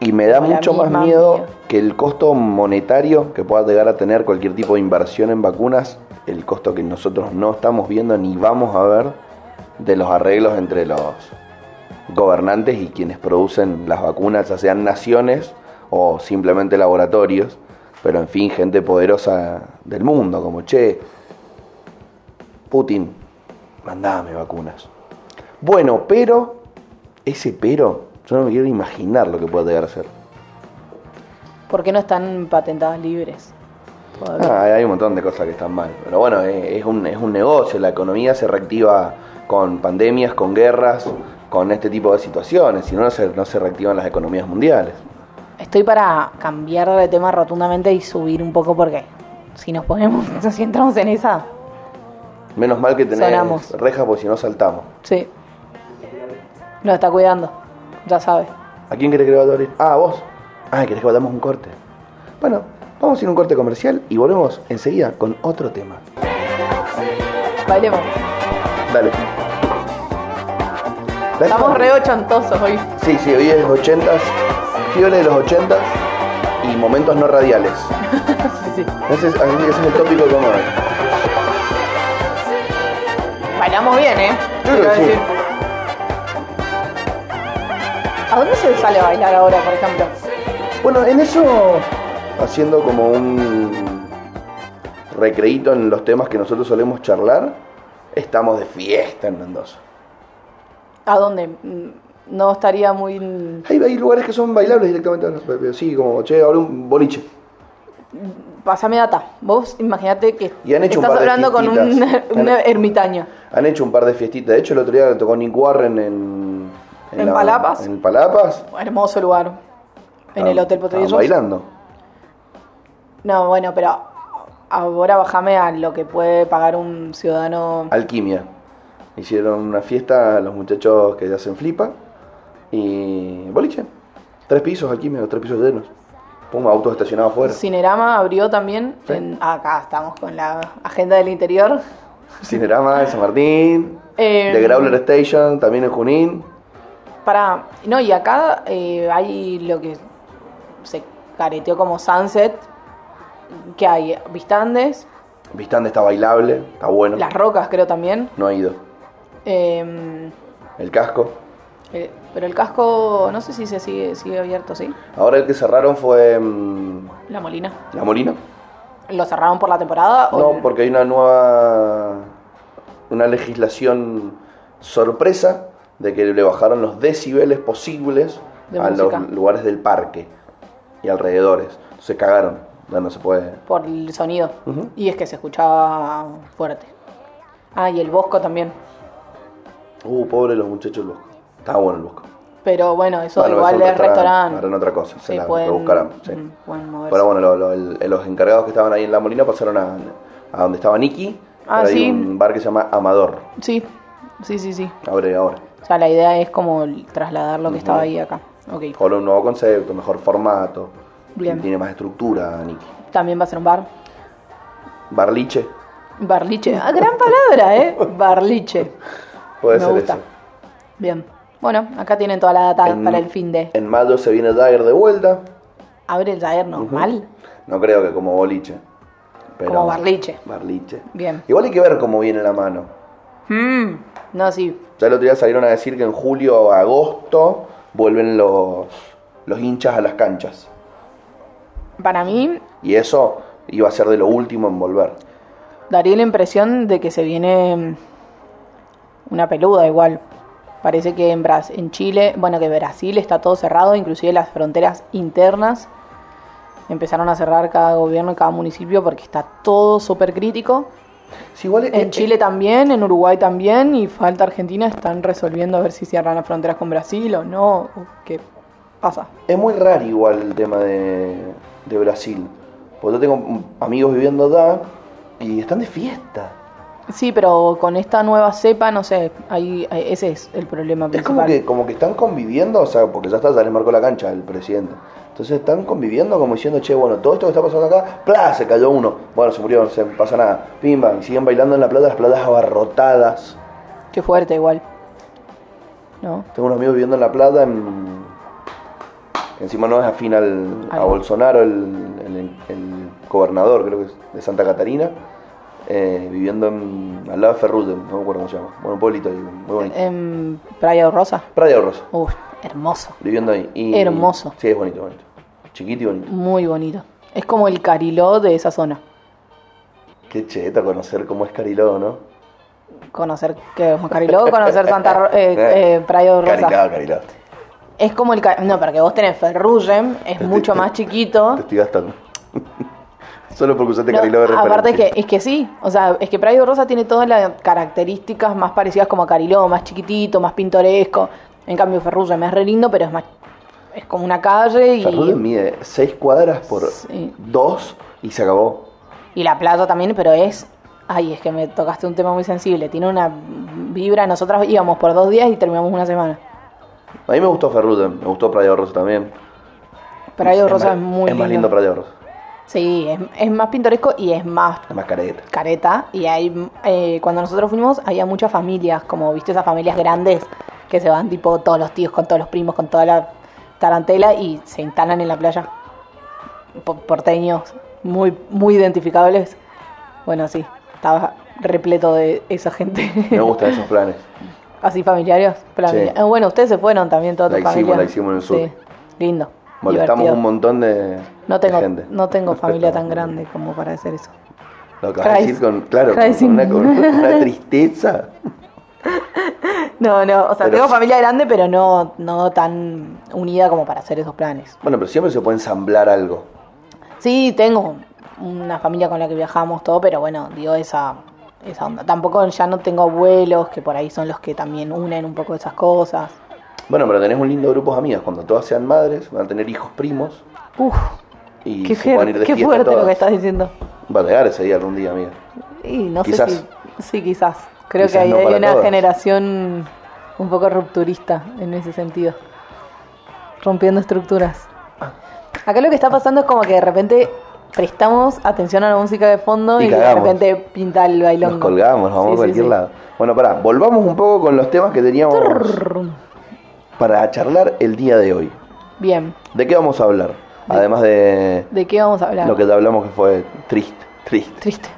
Speaker 1: y me da mucho más miedo
Speaker 2: mía.
Speaker 1: que el costo monetario que pueda llegar a tener cualquier tipo de inversión en vacunas, el costo que nosotros no estamos viendo ni vamos a ver de los arreglos entre los gobernantes y quienes producen las vacunas, ya sean naciones o simplemente laboratorios, pero en fin, gente poderosa del mundo, como che, Putin, mandame vacunas. Bueno, pero, ese pero, yo no me quiero imaginar lo que puede llegar a ser.
Speaker 2: ¿Por qué no están patentadas libres?
Speaker 1: Ah, hay un montón de cosas que están mal. Pero bueno, eh, es un, es un negocio, la economía se reactiva con pandemias, con guerras, con este tipo de situaciones, si no, no se, no se reactivan las economías mundiales.
Speaker 2: Estoy para cambiar de tema rotundamente y subir un poco porque si nos ponemos, <laughs> si entramos en esa,
Speaker 1: Menos mal que tenés
Speaker 2: Sonamos.
Speaker 1: rejas porque si no saltamos.
Speaker 2: sí. Nos está cuidando, ya sabes.
Speaker 1: ¿A quién querés que le abrir? Ah, ¿a vos. Ah, querés que vayamos un corte. Bueno, vamos a ir a un corte comercial y volvemos enseguida con otro tema.
Speaker 2: Bailemos.
Speaker 1: Dale.
Speaker 2: Estamos re ochentosos hoy.
Speaker 1: Sí, sí, hoy es 80 fiebre de los 80 y momentos no radiales. <laughs>
Speaker 2: Sí, sí.
Speaker 1: Ese es, ese es el tópico de hoy.
Speaker 2: Bailamos bien, ¿eh?
Speaker 1: Yo creo que sí.
Speaker 2: decir. ¿A dónde se sale a bailar ahora, por ejemplo?
Speaker 1: Bueno, en eso, haciendo como un recreíto en los temas que nosotros solemos charlar, estamos de fiesta en Mendoza.
Speaker 2: ¿A dónde? Mm, No estaría muy...
Speaker 1: Hay, hay lugares que son bailables directamente, sí, como, che, ahora un boliche.
Speaker 2: Pásame data. Vos imaginate que
Speaker 1: Y han hecho un
Speaker 2: estás
Speaker 1: par de
Speaker 2: hablando con un, <laughs> ermitaño.
Speaker 1: Han hecho un par de fiestitas. De hecho, el otro día tocó Nick Warren en,
Speaker 2: ¿En Palapas?
Speaker 1: En Palapas.
Speaker 2: Hermoso lugar. En el Hotel
Speaker 1: Estaban
Speaker 2: Potrillos.
Speaker 1: bailando.
Speaker 2: No, bueno, pero ahora bajame a lo que puede pagar un ciudadano.
Speaker 1: Alquimia. Hicieron una fiesta los muchachos que hacen flipa. Y. boliche. Tres pisos, alquimia, tres pisos llenos. Pongo autos estacionados afuera.
Speaker 2: Cinerama abrió también.
Speaker 1: Sí.
Speaker 2: en- acá estamos con la agenda del interior.
Speaker 1: Cinerama de San Martín.
Speaker 2: Eh,
Speaker 1: The Growler Station, también en Junín.
Speaker 2: Para. No, y acá eh, hay lo que se careteó como Sunset. Que hay Vistandes,
Speaker 1: Vistande está bailable, está bueno.
Speaker 2: Las Rocas, creo también.
Speaker 1: No ha ido.
Speaker 2: Eh,
Speaker 1: El casco.
Speaker 2: eh, pero el casco, no sé si se sigue, sigue abierto, ¿sí?
Speaker 1: Ahora el que cerraron fue mm,
Speaker 2: La Molina.
Speaker 1: La Molina.
Speaker 2: ¿Lo cerraron por la temporada? o
Speaker 1: No,
Speaker 2: el-
Speaker 1: porque hay una nueva. Una legislación sorpresa de que le bajaron los decibeles posibles
Speaker 2: De
Speaker 1: a
Speaker 2: música.
Speaker 1: los lugares del parque y alrededores. Se cagaron. No se puede.
Speaker 2: por el sonido.
Speaker 1: Ujú.
Speaker 2: Y es que se escuchaba fuerte. Ah, y el Bosco también.
Speaker 1: Uh, pobre los muchachos del Bosco. Estaba bueno el Bosco.
Speaker 2: Pero bueno, eso
Speaker 1: Bueno,
Speaker 2: igual es restaurante.
Speaker 1: Harán otra cosa. Se
Speaker 2: Sí,
Speaker 1: la
Speaker 2: pueden,
Speaker 1: rebuscarán, sí.
Speaker 2: mm, pueden.
Speaker 1: Pero bueno, lo- lo- el- los encargados que estaban ahí en La Molina pasaron a, a donde estaba Nicky.
Speaker 2: Ah,
Speaker 1: Ahora hay
Speaker 2: sí.
Speaker 1: un bar que se llama Amador.
Speaker 2: Sí, sí, sí, sí.
Speaker 1: Abre ahora.
Speaker 2: O sea, la idea es como trasladar lo que estaba ahí acá. Ok.
Speaker 1: Ahora un nuevo concepto, mejor formato.
Speaker 2: Bien.
Speaker 1: Tiene más estructura, Nicky.
Speaker 2: También va a ser un bar.
Speaker 1: Barliche.
Speaker 2: Barliche. Ah, gran palabra, ¿eh? <laughs> Barliche.
Speaker 1: Puede
Speaker 2: Me
Speaker 1: ser
Speaker 2: gusta.
Speaker 1: eso.
Speaker 2: Bien. Bueno, acá tienen toda la data
Speaker 1: En-
Speaker 2: para el fin de.
Speaker 1: En mayo se viene Dagger de vuelta.
Speaker 2: Abre el Jair normal.
Speaker 1: No creo que como boliche. pero-
Speaker 2: Como barliche.
Speaker 1: Barliche.
Speaker 2: Bien.
Speaker 1: Igual hay que ver cómo viene la mano.
Speaker 2: Mm, No, sí.
Speaker 1: Ya el otro día salieron a decir que en julio o agosto vuelven los, los hinchas a las canchas.
Speaker 2: Para mí,
Speaker 1: Y eso iba a ser de lo último en volver.
Speaker 2: daría la impresión de que se viene una peluda igual. Parece que en, Bras- en Chile, bueno, que Brasil está todo cerrado, inclusive las fronteras internas empezaron a cerrar cada gobierno y cada municipio porque está todo súper crítico.
Speaker 1: Igual
Speaker 2: En
Speaker 1: es-
Speaker 2: Chile también, en Uruguay también, y falta Argentina, están resolviendo a ver si cierran las fronteras con Brasil o no, o qué pasa.
Speaker 1: Es muy raro igual el tema de, de Brasil. Porque yo tengo amigos viviendo allá y están de fiesta.
Speaker 2: Sí, pero con esta nueva cepa, no sé, ahí, ese es el problema
Speaker 1: Es
Speaker 2: principal.
Speaker 1: como que, como que están conviviendo, o sea, porque ya está, ya les marcó la cancha el presidente. Entonces están conviviendo como diciendo, che, bueno, todo esto que está pasando acá, ¡plá! Se cayó uno. Bueno, se murió, no se pasa nada. Pimba, y siguen bailando en la playa, las playas abarrotadas.
Speaker 2: Qué fuerte igual. ¿No?
Speaker 1: Tengo unos amigos viviendo en la playa, en... encima no es afín al, a Bolsonaro, el, el- el gobernador, creo que es de Santa Catarina, eh, viviendo en, al lado de Ferrugem, no me acuerdo cómo se llama. Bueno, un pueblito ahí, muy bonito.
Speaker 2: En Playa de Rosa.
Speaker 1: Praia de Rosa,
Speaker 2: Uf, hermoso.
Speaker 1: viviendo ahí. Y-
Speaker 2: Hermoso.
Speaker 1: Sí, es bonito, bonito. Chiquito y bonito.
Speaker 2: Muy bonito. Es como el Cariló de esa zona.
Speaker 1: Qué cheta conocer cómo es Cariló, ¿no?
Speaker 2: Conocer que Cariló, conocer Santa Ro- <laughs> eh, eh, Playa de Rosa.
Speaker 1: Cariló, Cariló.
Speaker 2: Es como el no, porque vos tenés Ferrugem, es mucho más chiquito.
Speaker 1: Te estoy gastando. <laughs> Solo porque usaste
Speaker 2: No,
Speaker 1: Cariló de referencia.
Speaker 2: aparte que es que sí, o sea, es que Praia de Rosa tiene todas las características más parecidas como a Cariló, más chiquitito, más pintoresco. En cambio Ferrugem es re lindo, pero es más es como una calle y
Speaker 1: Ferrugem mide 6 cuadras por
Speaker 2: Sí.
Speaker 1: 2 y se acabó.
Speaker 2: y la playa también, pero es ay, es que me tocaste un tema muy sensible, tiene una vibra, nosotras íbamos por dos días y terminamos una semana.
Speaker 1: A mí me gustó Ferrugem, me gustó Praia Rosa también.
Speaker 2: Praia Rosa
Speaker 1: más-
Speaker 2: es muy
Speaker 1: Es más
Speaker 2: lindo.
Speaker 1: Praia Rosa.
Speaker 2: Sí, es, es más pintoresco y es más
Speaker 1: más careta.
Speaker 2: careta y hay eh, cuando nosotros fuimos había muchas familias como viste esas familias grandes que se van tipo todos los tíos con todos los primos con toda la tarantela y se instalan en la playa Po- porteños muy muy identificables bueno sí estaba repleto de esa gente
Speaker 1: Me gustan esos planes. <laughs>
Speaker 2: así familiares familia-
Speaker 1: Sí.
Speaker 2: eh, bueno ustedes se fueron también toda tu
Speaker 1: La hicimos,
Speaker 2: familia
Speaker 1: la hicimos en el sur.
Speaker 2: sí lindo
Speaker 1: Molestamos
Speaker 2: divertido.
Speaker 1: un montón de,
Speaker 2: no
Speaker 1: de
Speaker 2: tengo
Speaker 1: gente.
Speaker 2: no tengo <laughs> familia tan grande como para hacer eso
Speaker 1: Lo que vas a decir con, claro, con una, con una <laughs> tristeza. <laughs>
Speaker 2: No, no, o sea,
Speaker 1: Pero
Speaker 2: tengo familia grande, pero no, no tan unida como para hacer esos planes.
Speaker 1: Bueno, pero siempre se puede ensamblar algo.
Speaker 2: Sí, tengo una familia con la que viajamos todo, pero bueno, digo esa, esa onda. Tampoco ya no tengo abuelos, que por ahí son los que también unen un poco esas cosas.
Speaker 1: Bueno, pero tenés un lindo grupo de amigas. Cuando todas sean madres, van a tener hijos primos
Speaker 2: Uf,
Speaker 1: y
Speaker 2: qué,
Speaker 1: se pueden ir
Speaker 2: fuerte,
Speaker 1: de
Speaker 2: qué fuerte lo que estás diciendo.
Speaker 1: Va a llegar ese día algún día, amiga.
Speaker 2: Y no
Speaker 1: Quizás.
Speaker 2: sé si. Sí, quizás. Creo
Speaker 1: Quizás
Speaker 2: que hay,
Speaker 1: no
Speaker 2: hay una
Speaker 1: todas.
Speaker 2: generación un poco rupturista en ese sentido. Rompiendo estructuras. Acá lo que está pasando es como que de repente prestamos atención a la música de fondo
Speaker 1: Y
Speaker 2: y, de repente pinta el bailón.
Speaker 1: Nos colgamos, nos vamos a cualquier lado. Bueno, pará, volvamos un poco con los temas que teníamos para charlar el día de hoy.
Speaker 2: Bien.
Speaker 1: ¿De qué vamos a hablar? Además de
Speaker 2: ¿De qué vamos a hablar?
Speaker 1: lo que te hablamos que fue triste, triste.
Speaker 2: Triste.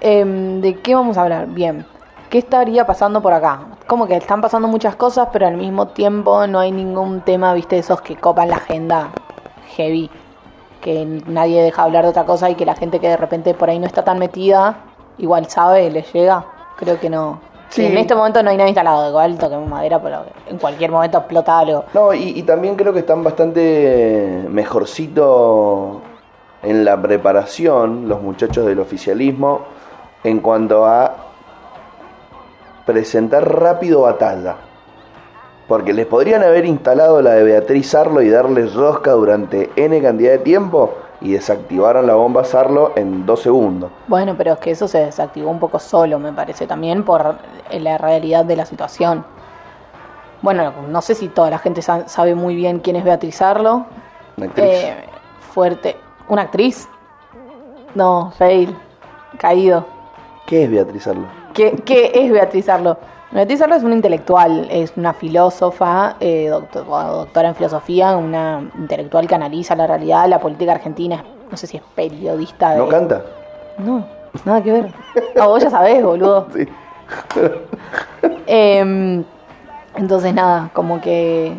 Speaker 2: Em, ¿De qué vamos a hablar? Bien. ¿Qué estaría pasando por acá? Como que están pasando muchas cosas, pero al mismo tiempo no hay ningún tema, viste, de esos que copan la agenda heavy. Que nadie deja hablar de otra cosa y que la gente que de repente por ahí no está tan metida, igual sabe, le llega. Creo que no.
Speaker 1: Sí.
Speaker 2: En este momento no hay nada instalado, igual toquemos madera, pero en cualquier momento explota algo.
Speaker 1: No, y, y también creo que están bastante mejorcito en la preparación los muchachos del oficialismo en cuanto a presentar rápido batalla. Porque les podrían haber instalado la de Beatriz Arlo y darles rosca durante N cantidad de tiempo y desactivaron la bomba Sarlo en dos segundos.
Speaker 2: Bueno, pero es que eso se desactivó un poco solo, me parece, también por la realidad de la situación. Bueno, no sé si toda la gente sa- sabe muy bien quién es Beatriz Arlo.
Speaker 1: Una actriz.
Speaker 2: Eh, fuerte. ¿Una actriz? No, fail. Caído.
Speaker 1: ¿Qué es Beatriz Arlo?
Speaker 2: ¿Qué, qué es Beatriz Arlo? Beatriz Arlo es una intelectual, es una filósofa, eh, doctor- doctora en filosofía, una intelectual que analiza la realidad, la política argentina. No sé si es periodista. De...
Speaker 1: ¿No canta?
Speaker 2: No, nada que ver. No, vos ya sabés, boludo. <laughs>
Speaker 1: Sí.
Speaker 2: Em, entonces nada, como que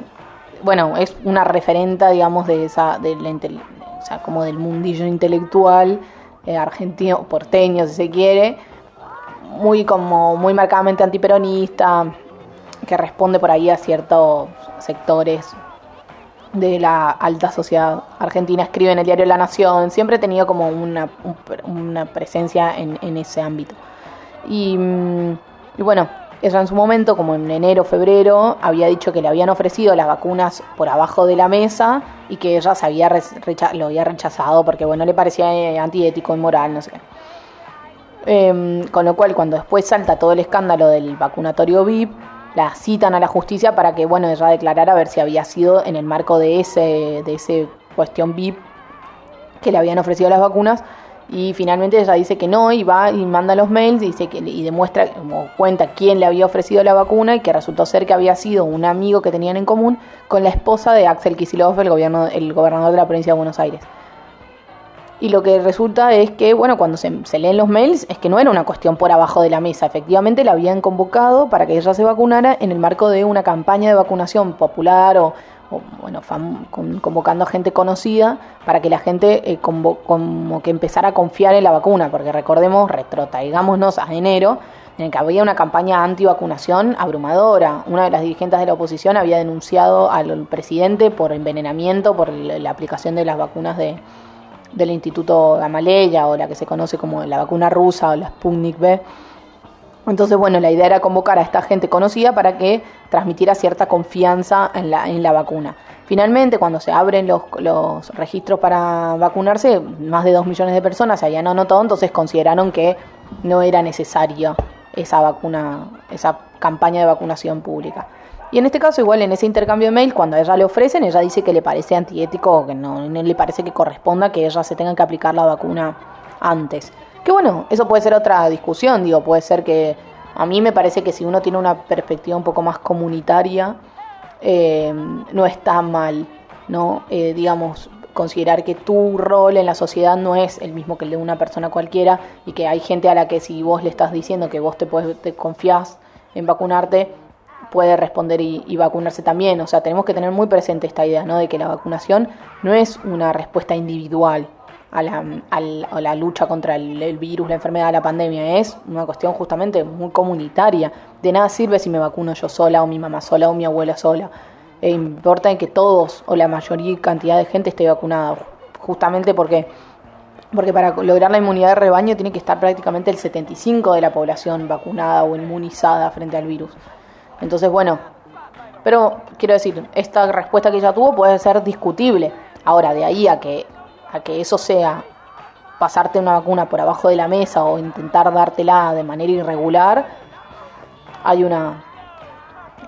Speaker 2: bueno, es una referenta, digamos, de esa, de la o sea, como del mundillo intelectual eh, argentino, porteño, si se quiere, muy como muy marcadamente antiperonista, que responde por ahí a ciertos sectores de la alta sociedad argentina, escribe en el diario La Nación, siempre ha tenido como una, un- una presencia en, en ese ámbito. Y, mm, y bueno, ella en su momento, como en enero, febrero, había dicho que le habían ofrecido las vacunas por abajo de la mesa y que ella se había lo había rechazado porque bueno, le parecía eh, antiético, inmoral, no sé qué. Em, con lo cual, cuando después salta todo el escándalo del vacunatorio VIP, la citan a la justicia para que, bueno, ella declarara a ver si había sido en el marco de ese, de ese cuestión VIP que le habían ofrecido las vacunas. Y finalmente ella dice que no, y va y manda los mails y, dice que, y demuestra, como cuenta quién le había ofrecido la vacuna y que resultó ser que había sido un amigo que tenían en común con la esposa de Axel Kicillof, el, gobierno, el gobernador de la provincia de Buenos Aires. Y lo que resulta es que, bueno, cuando se, leen los mails, es que no era una cuestión por abajo de la mesa. Efectivamente, la habían convocado para que ella se vacunara en el marco de una campaña de vacunación popular o, o, bueno, fam- con- convocando a gente conocida para que la gente eh, convo- como que empezara a confiar en la vacuna. Porque recordemos, retrotraigámonos a enero, en el que había una campaña antivacunación abrumadora. Una de las dirigentes de la oposición había denunciado al presidente por envenenamiento, por la aplicación de las vacunas de del Instituto Gamaleya o la que se conoce como la vacuna rusa o la Sputnik B. Entonces, bueno, la idea era convocar a esta gente conocida para que transmitiera cierta confianza en la, en la vacuna. Finalmente, cuando se abren los, los registros para vacunarse, más de 2 millones de personas se habían anotado, entonces consideraron que no era necesaria esa vacuna, esa campaña de vacunación pública. Y en este caso, igual en ese intercambio de mail, cuando a ella le ofrecen, ella dice que le parece antiético, que no, no le parece que corresponda que ella se tenga que aplicar la vacuna antes. Que bueno, eso puede ser otra discusión, digo, puede ser que a mí me parece que si uno tiene una perspectiva un poco más comunitaria, eh, no está mal, ¿no? Eh, digamos, considerar que tu rol en la sociedad no es el mismo que el de una persona cualquiera y que hay gente a la que si vos le estás diciendo que vos te, puedes, te confías en vacunarte, puede responder y, vacunarse también. O sea, tenemos que tener muy presente esta idea, ¿no? De que la vacunación no es una respuesta individual a la, lucha contra el, el virus, la enfermedad, la pandemia. Es una cuestión justamente muy comunitaria. De nada sirve si me vacuno yo sola, o mi mamá sola, o mi abuela sola. E importa que todos, o la mayoría cantidad de gente esté vacunada. Justamente porque porque para lograr la inmunidad de rebaño tiene que estar prácticamente el 75 de la población vacunada o inmunizada frente al virus. Entonces, bueno, Pero quiero decir, esta respuesta que ella tuvo puede ser discutible. Ahora, de ahí a que, a que eso sea pasarte una vacuna por abajo de la mesa o intentar dártela de manera irregular, hay una,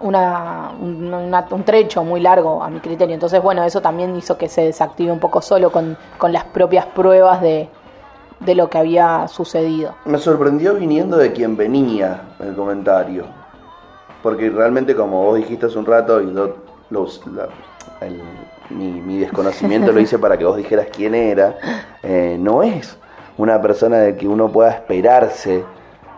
Speaker 2: una, un, una- un trecho muy largo a mi criterio. Entonces, bueno, eso también hizo que se desactive un poco solo con, con las propias pruebas de, de lo que había sucedido.
Speaker 1: Me sorprendió viniendo de quien venía el comentario. Porque realmente, como vos dijiste hace un rato, y yo los- la- el- mi, mi desconocimiento lo hice <laughs> para que vos dijeras quién era, eh, no es una persona de que uno pueda esperarse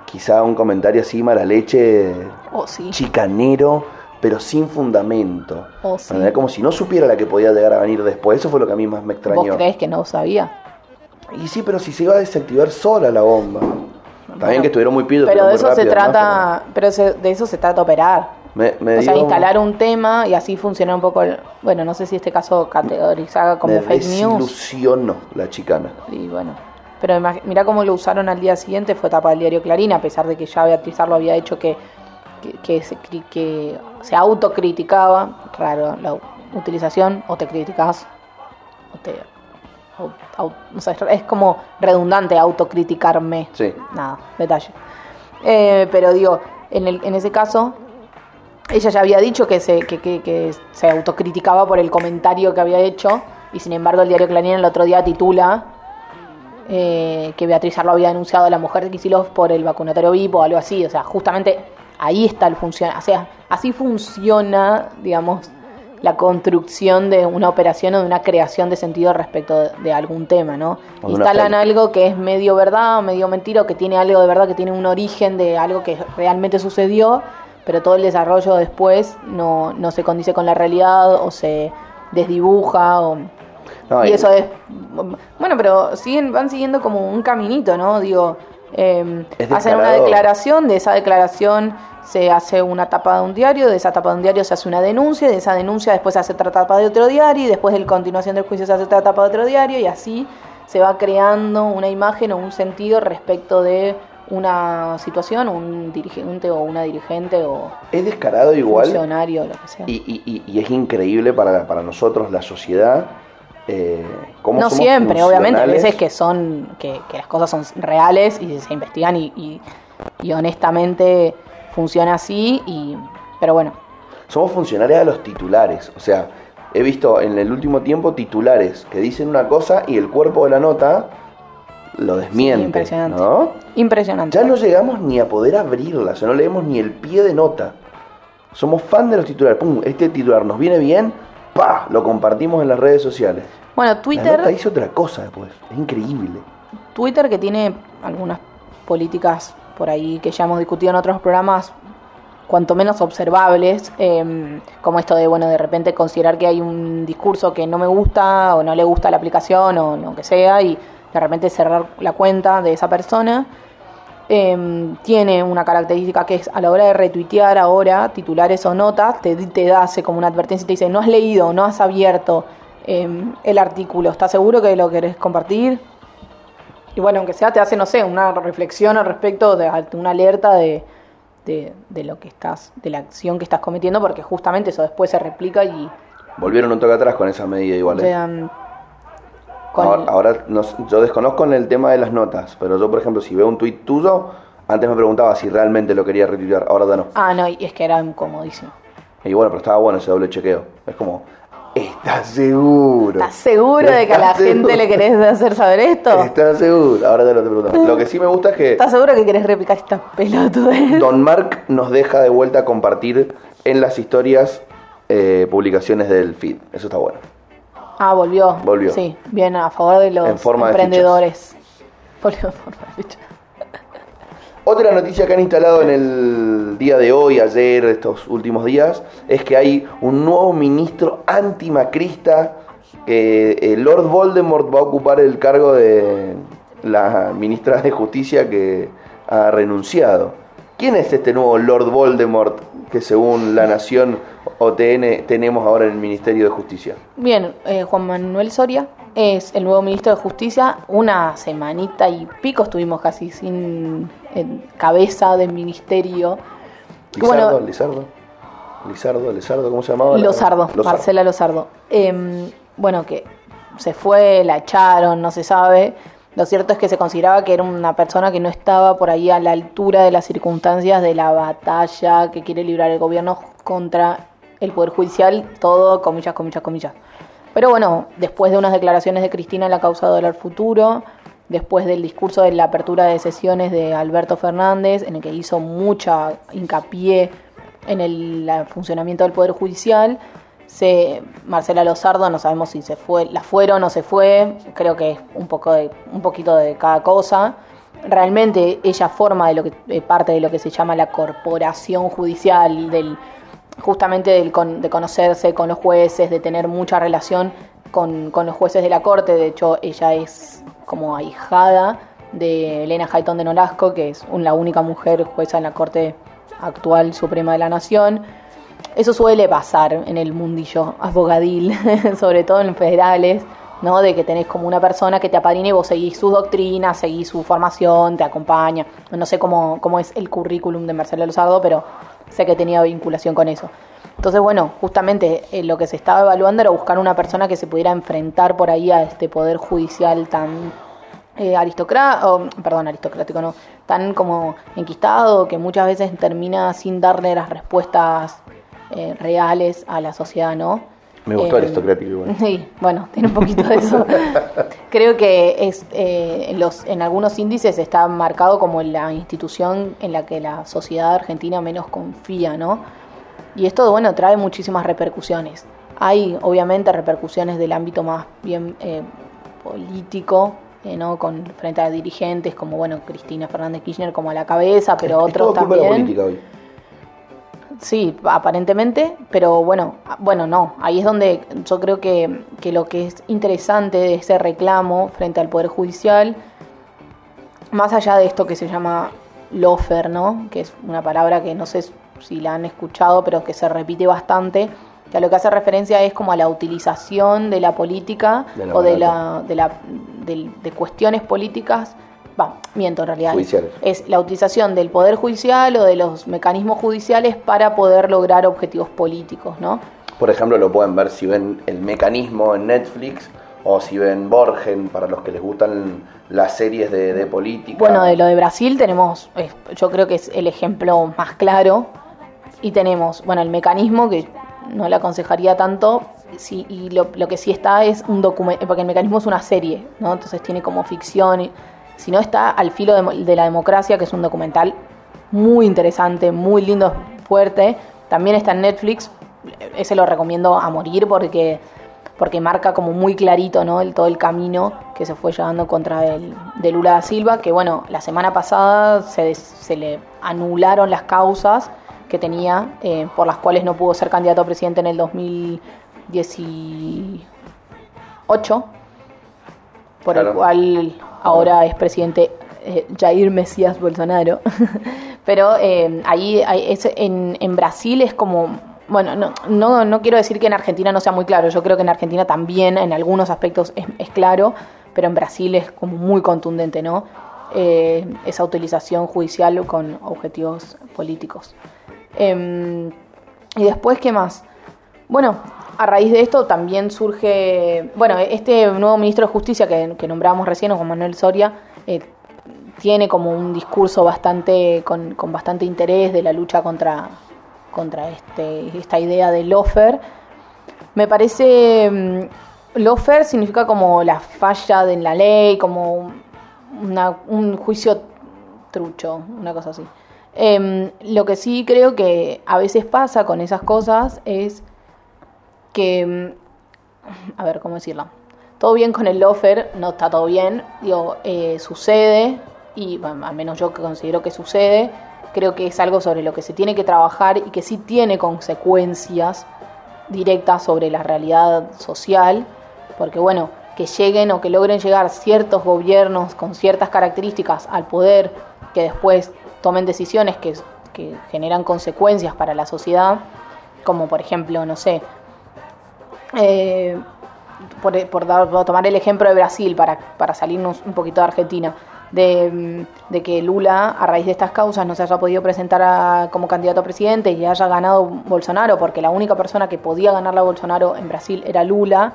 Speaker 1: quizá un comentario así mala leche,
Speaker 2: Oh, sí.
Speaker 1: chicanero, pero sin fundamento.
Speaker 2: Oh.
Speaker 1: Como si no supiera la que podía llegar a venir después. Eso fue lo que a mí más me
Speaker 2: ¿Vos
Speaker 1: extrañó.
Speaker 2: crees que no sabía?
Speaker 1: Y sí, pero si se iba a desactivar sola la bomba. También que estuvieron muy pidos.
Speaker 2: Pero de eso se trata, pero se- de eso se trata operar.
Speaker 1: Me, me
Speaker 2: o sea, instalar un tema y así funciona un poco, el- bueno, no sé si este caso categorizada como
Speaker 1: me
Speaker 2: fake news.
Speaker 1: desilusionó la chicana.
Speaker 2: Y bueno, pero mirá cómo lo usaron al día siguiente, fue tapa del diario Clarín, a pesar de que ya Beatriz Arlo había hecho que, que, que se, que se autocriticaba, raro la utilización, o te criticas, o te... o sea, es- como redundante autocriticarme.
Speaker 1: Sí.
Speaker 2: Nada, detalle. Eh, pero digo, en, el, en ese caso, ella ya había dicho que se, que, que- que se autocriticaba por el comentario que había hecho, y sin embargo el diario Clarín el otro día titula eh, que Beatriz Arlo había denunciado a la mujer de Kicillof por el vacunatorio VIP o algo así. O sea, justamente ahí está el funciona. O sea, así funciona, digamos, la construcción de una operación o de una creación de sentido respecto de, de algún tema, ¿no?
Speaker 1: O
Speaker 2: Instalan algo que es medio verdad o medio mentira, o que tiene algo de verdad, que tiene un origen de algo que realmente sucedió, pero todo el desarrollo después no, no se condice con la realidad o se desdibuja o
Speaker 1: No,
Speaker 2: y eso es bueno pero siguen van siguiendo como un caminito no digo eh,
Speaker 1: Es
Speaker 2: hacen una declaración de esa declaración se hace una tapa de un diario de esa tapa de un diario se hace una denuncia de esa denuncia después se hace otra tapa de otro diario y después de la continuación del juicio se hace otra tapa de otro diario y así se va creando una imagen o un sentido respecto de una situación un dirigente o una dirigente o
Speaker 1: Es descarado igual.
Speaker 2: funcionario lo que sea
Speaker 1: Y, y- y- y es increíble para, para nosotros, la sociedad. Eh, cómo
Speaker 2: No
Speaker 1: somos
Speaker 2: siempre, obviamente, hay
Speaker 1: funcionales.
Speaker 2: veces que son, que, que las cosas son reales y se investigan y, y, y honestamente funciona así, y pero bueno,
Speaker 1: Somos funcionarios a los titulares. O sea, he visto en el último tiempo titulares que dicen una cosa y el cuerpo de la nota lo desmiente.
Speaker 2: impresionante.
Speaker 1: ¿no?
Speaker 2: impresionante.
Speaker 1: Ya no llegamos ni a poder abrirla, o sea, no leemos ni el pie de nota. Somos fan de los titulares. Pum, este titular nos viene bien, pa, lo compartimos en las redes sociales.
Speaker 2: Bueno,
Speaker 1: La nota
Speaker 2: Twitter,
Speaker 1: dice otra cosa después. Es increíble.
Speaker 2: Twitter que tiene algunas políticas por ahí que ya hemos discutido en otros programas, cuanto menos observables, eh, como esto de, bueno, de repente considerar que hay un discurso que no me gusta o no le gusta la aplicación o lo que sea y de repente cerrar la cuenta de esa persona. Eh, tiene una característica que es a la hora de retuitear ahora titulares o notas, te, te da hace como una advertencia y te dice, no has leído, no has abierto eh, el artículo, ¿estás seguro que lo querés compartir? Y bueno, aunque sea, te hace, no sé, una reflexión al respecto de una alerta de, de, de lo que estás, de la acción que estás cometiendo, porque justamente eso después se replica y
Speaker 1: Volvieron un toque atrás con esa medida igual.
Speaker 2: o
Speaker 1: ¿eh?
Speaker 2: sea, mm, con-
Speaker 1: Ahora, ahora no sé, yo desconozco en el tema de las notas, pero yo, por ejemplo, si veo un tuit tuyo, antes me preguntaba si realmente lo quería retuitear, ahora ya no.
Speaker 2: Ah, no, y es que era incomodísimo.
Speaker 1: Y bueno, pero estaba bueno ese doble chequeo. Es como, ¿estás seguro?
Speaker 2: ¿Estás seguro de que a la
Speaker 1: ¿Estás
Speaker 2: gente le querés hacer saber esto?
Speaker 1: ¿Estás seguro? Ahora ya no te pregunto. Lo que sí me gusta es que
Speaker 2: ¿Estás seguro que querés replicar esta pelotudez? <laughs>
Speaker 1: Don Mark nos deja de vuelta a compartir en las historias eh, publicaciones del feed. Eso está bueno.
Speaker 2: Ah, volvió.
Speaker 1: Volvió.
Speaker 2: Sí, bien a favor de los
Speaker 1: En forma de
Speaker 2: emprendedores. <laughs> Volvió en forma de ficha. <laughs>
Speaker 1: Otra noticia que han instalado en el día de hoy, ayer, estos últimos días, es que hay un nuevo ministro antimacrista. que eh, Lord Voldemort va a ocupar el cargo de la ministra de Justicia que ha renunciado. ¿Quién es este nuevo Lord Voldemort que según la Nación OTN tenemos ahora en el Ministerio de Justicia?
Speaker 2: Bien, eh, Juan Manuel Soria es el nuevo ministro de Justicia. Una semanita y pico estuvimos casi sin eh, cabeza del ministerio.
Speaker 1: Lizardo,
Speaker 2: bueno,
Speaker 1: Lizardo. Lizardo, Lizardo, ¿cómo se llamaba?
Speaker 2: Lozardo, Marcela Lozardo. Em, bueno, que se fue, la echaron, no se sabe. Lo cierto es que se consideraba que era una persona que no estaba por ahí a la altura de las circunstancias de la batalla que quiere librar el gobierno contra el Poder Judicial, todo comillas, comillas, comillas. Pero bueno, después de unas declaraciones de Cristina la causa del futuro, después del discurso de la apertura de sesiones de Alberto Fernández, en el que hizo mucha hincapié en el funcionamiento del Poder Judicial, se, Marcela Lozardo, no sabemos si se fue, la fueron o se fue, creo que es un, poco de, un poquito de cada cosa. Realmente ella forma de lo que, eh, parte de lo que se llama la corporación judicial, del, justamente del, de conocerse con los jueces, de tener mucha relación con, con los jueces de la corte. De hecho, ella es como ahijada de Elena Hayton de Nolasco, que es la única mujer jueza en la Corte actual Suprema de la Nación. Eso suele pasar en el mundillo abogadil, <laughs> sobre todo en federales, ¿no? De que tenés como una persona que te apadrina y vos seguís su doctrina, seguís su formación, te acompaña. No sé cómo, cómo es el currículum de Marcelo Lozardo, pero sé que tenía vinculación con eso. Entonces, bueno, justamente eh, lo que se estaba evaluando era buscar una persona que se pudiera enfrentar por ahí a este poder judicial tan eh, aristocrático, perdón, aristocrático no, tan como enquistado que muchas veces termina sin darle las respuestas eh, reales a la sociedad, ¿no?
Speaker 1: Me gustó aristocrático igual. <laughs>
Speaker 2: Sí, bueno, tiene un poquito de eso. <laughs> Creo que es en, los, en algunos índices está marcado como la institución en la que la sociedad argentina menos confía, ¿no? Y esto, bueno, trae muchísimas repercusiones. Hay, obviamente, repercusiones del ámbito más bien eh, político, eh, ¿no? Con frente a dirigentes como, bueno, Cristina Fernández Kirchner como a la cabeza, pero otros también. política hoy. Sí, aparentemente, pero bueno, bueno, no. Ahí es donde yo creo que, que lo que es interesante de ese reclamo frente al Poder Judicial, más allá de esto que se llama lofer, ¿no? Que es una palabra que no sé si la han escuchado, pero que se repite bastante, que a lo que hace referencia es como a la utilización de la política o de, la, de, la, de, cuestiones políticas, va, miento en realidad, es la utilización del poder judicial o de los mecanismos judiciales para poder lograr objetivos políticos, ¿no?
Speaker 1: Por ejemplo, lo pueden ver si ven el mecanismo en Netflix o si ven Borgen, para los que les gustan las series de, de política.
Speaker 2: Bueno, de lo de Brasil tenemos, yo creo que es el ejemplo más claro, y tenemos, bueno, el mecanismo que no le aconsejaría tanto, sí, y lo, que sí está es un documento, porque el mecanismo es una serie, ¿no? Entonces tiene como ficción, si no está al filo de, la democracia, que es un documental muy interesante, muy lindo, fuerte, también está en Netflix, ese lo recomiendo a morir porque porque marca como muy clarito ¿no? el, todo el camino que se fue llevando contra el de Lula da Silva, que bueno, la semana pasada se, se le anularon las causas que tenía, eh, por las cuales no pudo ser candidato a presidente en el 2018, por el cual ahora es presidente eh, Jair Mesías Bolsonaro. <laughs> Pero eh, ahí en, en, Brasil es como, bueno, no, no, no, quiero decir que en Argentina no sea muy claro, yo creo que en Argentina también en algunos aspectos es, es claro, pero en Brasil es como muy contundente, ¿no? esa utilización judicial con objetivos políticos. Em, y después, ¿qué más? Bueno, a raíz de esto también surge, bueno, este nuevo ministro de Justicia que, que nombramos recién, Juan Manuel Soria, eh, tiene como un discurso bastante con, bastante interés de la lucha contra, contra este, esta idea de lofer. Me parece, mm, lofer significa como la falla en la ley, como un juicio trucho, una cosa así. Em, lo que sí creo que a veces pasa con esas cosas es que, em, a ver, ¿cómo decirlo? Todo bien con el lofer, no está todo bien, digo, eh, sucede, y al menos yo considero que sucede, creo que es algo sobre lo que se tiene que trabajar y que sí tiene consecuencias directas sobre la realidad social, porque bueno, que lleguen o que logren llegar ciertos gobiernos con ciertas características al poder que después tomen decisiones que, generan consecuencias para la sociedad, como por ejemplo, no sé, eh, por, tomar el ejemplo de Brasil, para, para salirnos un poquito de Argentina, de, mm, de que Lula, a raíz de estas causas, no se haya podido presentar como candidato a presidente y haya ganado Bolsonaro, porque la única persona que podía ganarla a Bolsonaro en Brasil era Lula,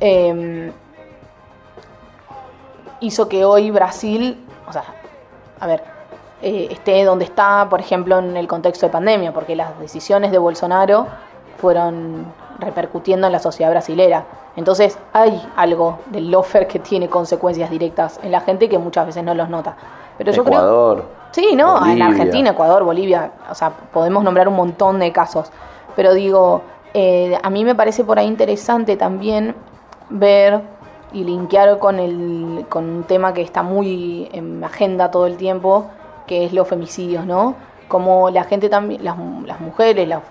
Speaker 2: eh, hizo que hoy Brasil, o sea, a ver, eh, esté donde está, por ejemplo, en el contexto de pandemia, porque las decisiones de Bolsonaro fueron repercutiendo en la sociedad brasilera. Entonces hay algo del lofer que tiene consecuencias directas en la gente que muchas veces no los nota. Pero yo creo
Speaker 1: Ecuador.
Speaker 2: Sí, no, en. Argentina, Ecuador, Bolivia, o sea, podemos nombrar un montón de casos. Pero digo, eh, a mí me parece por ahí interesante también ver y linkear con, el, con un tema que está muy en agenda todo el tiempo, que es los femicidios, ¿no? Como la gente también, las, las mujeres, los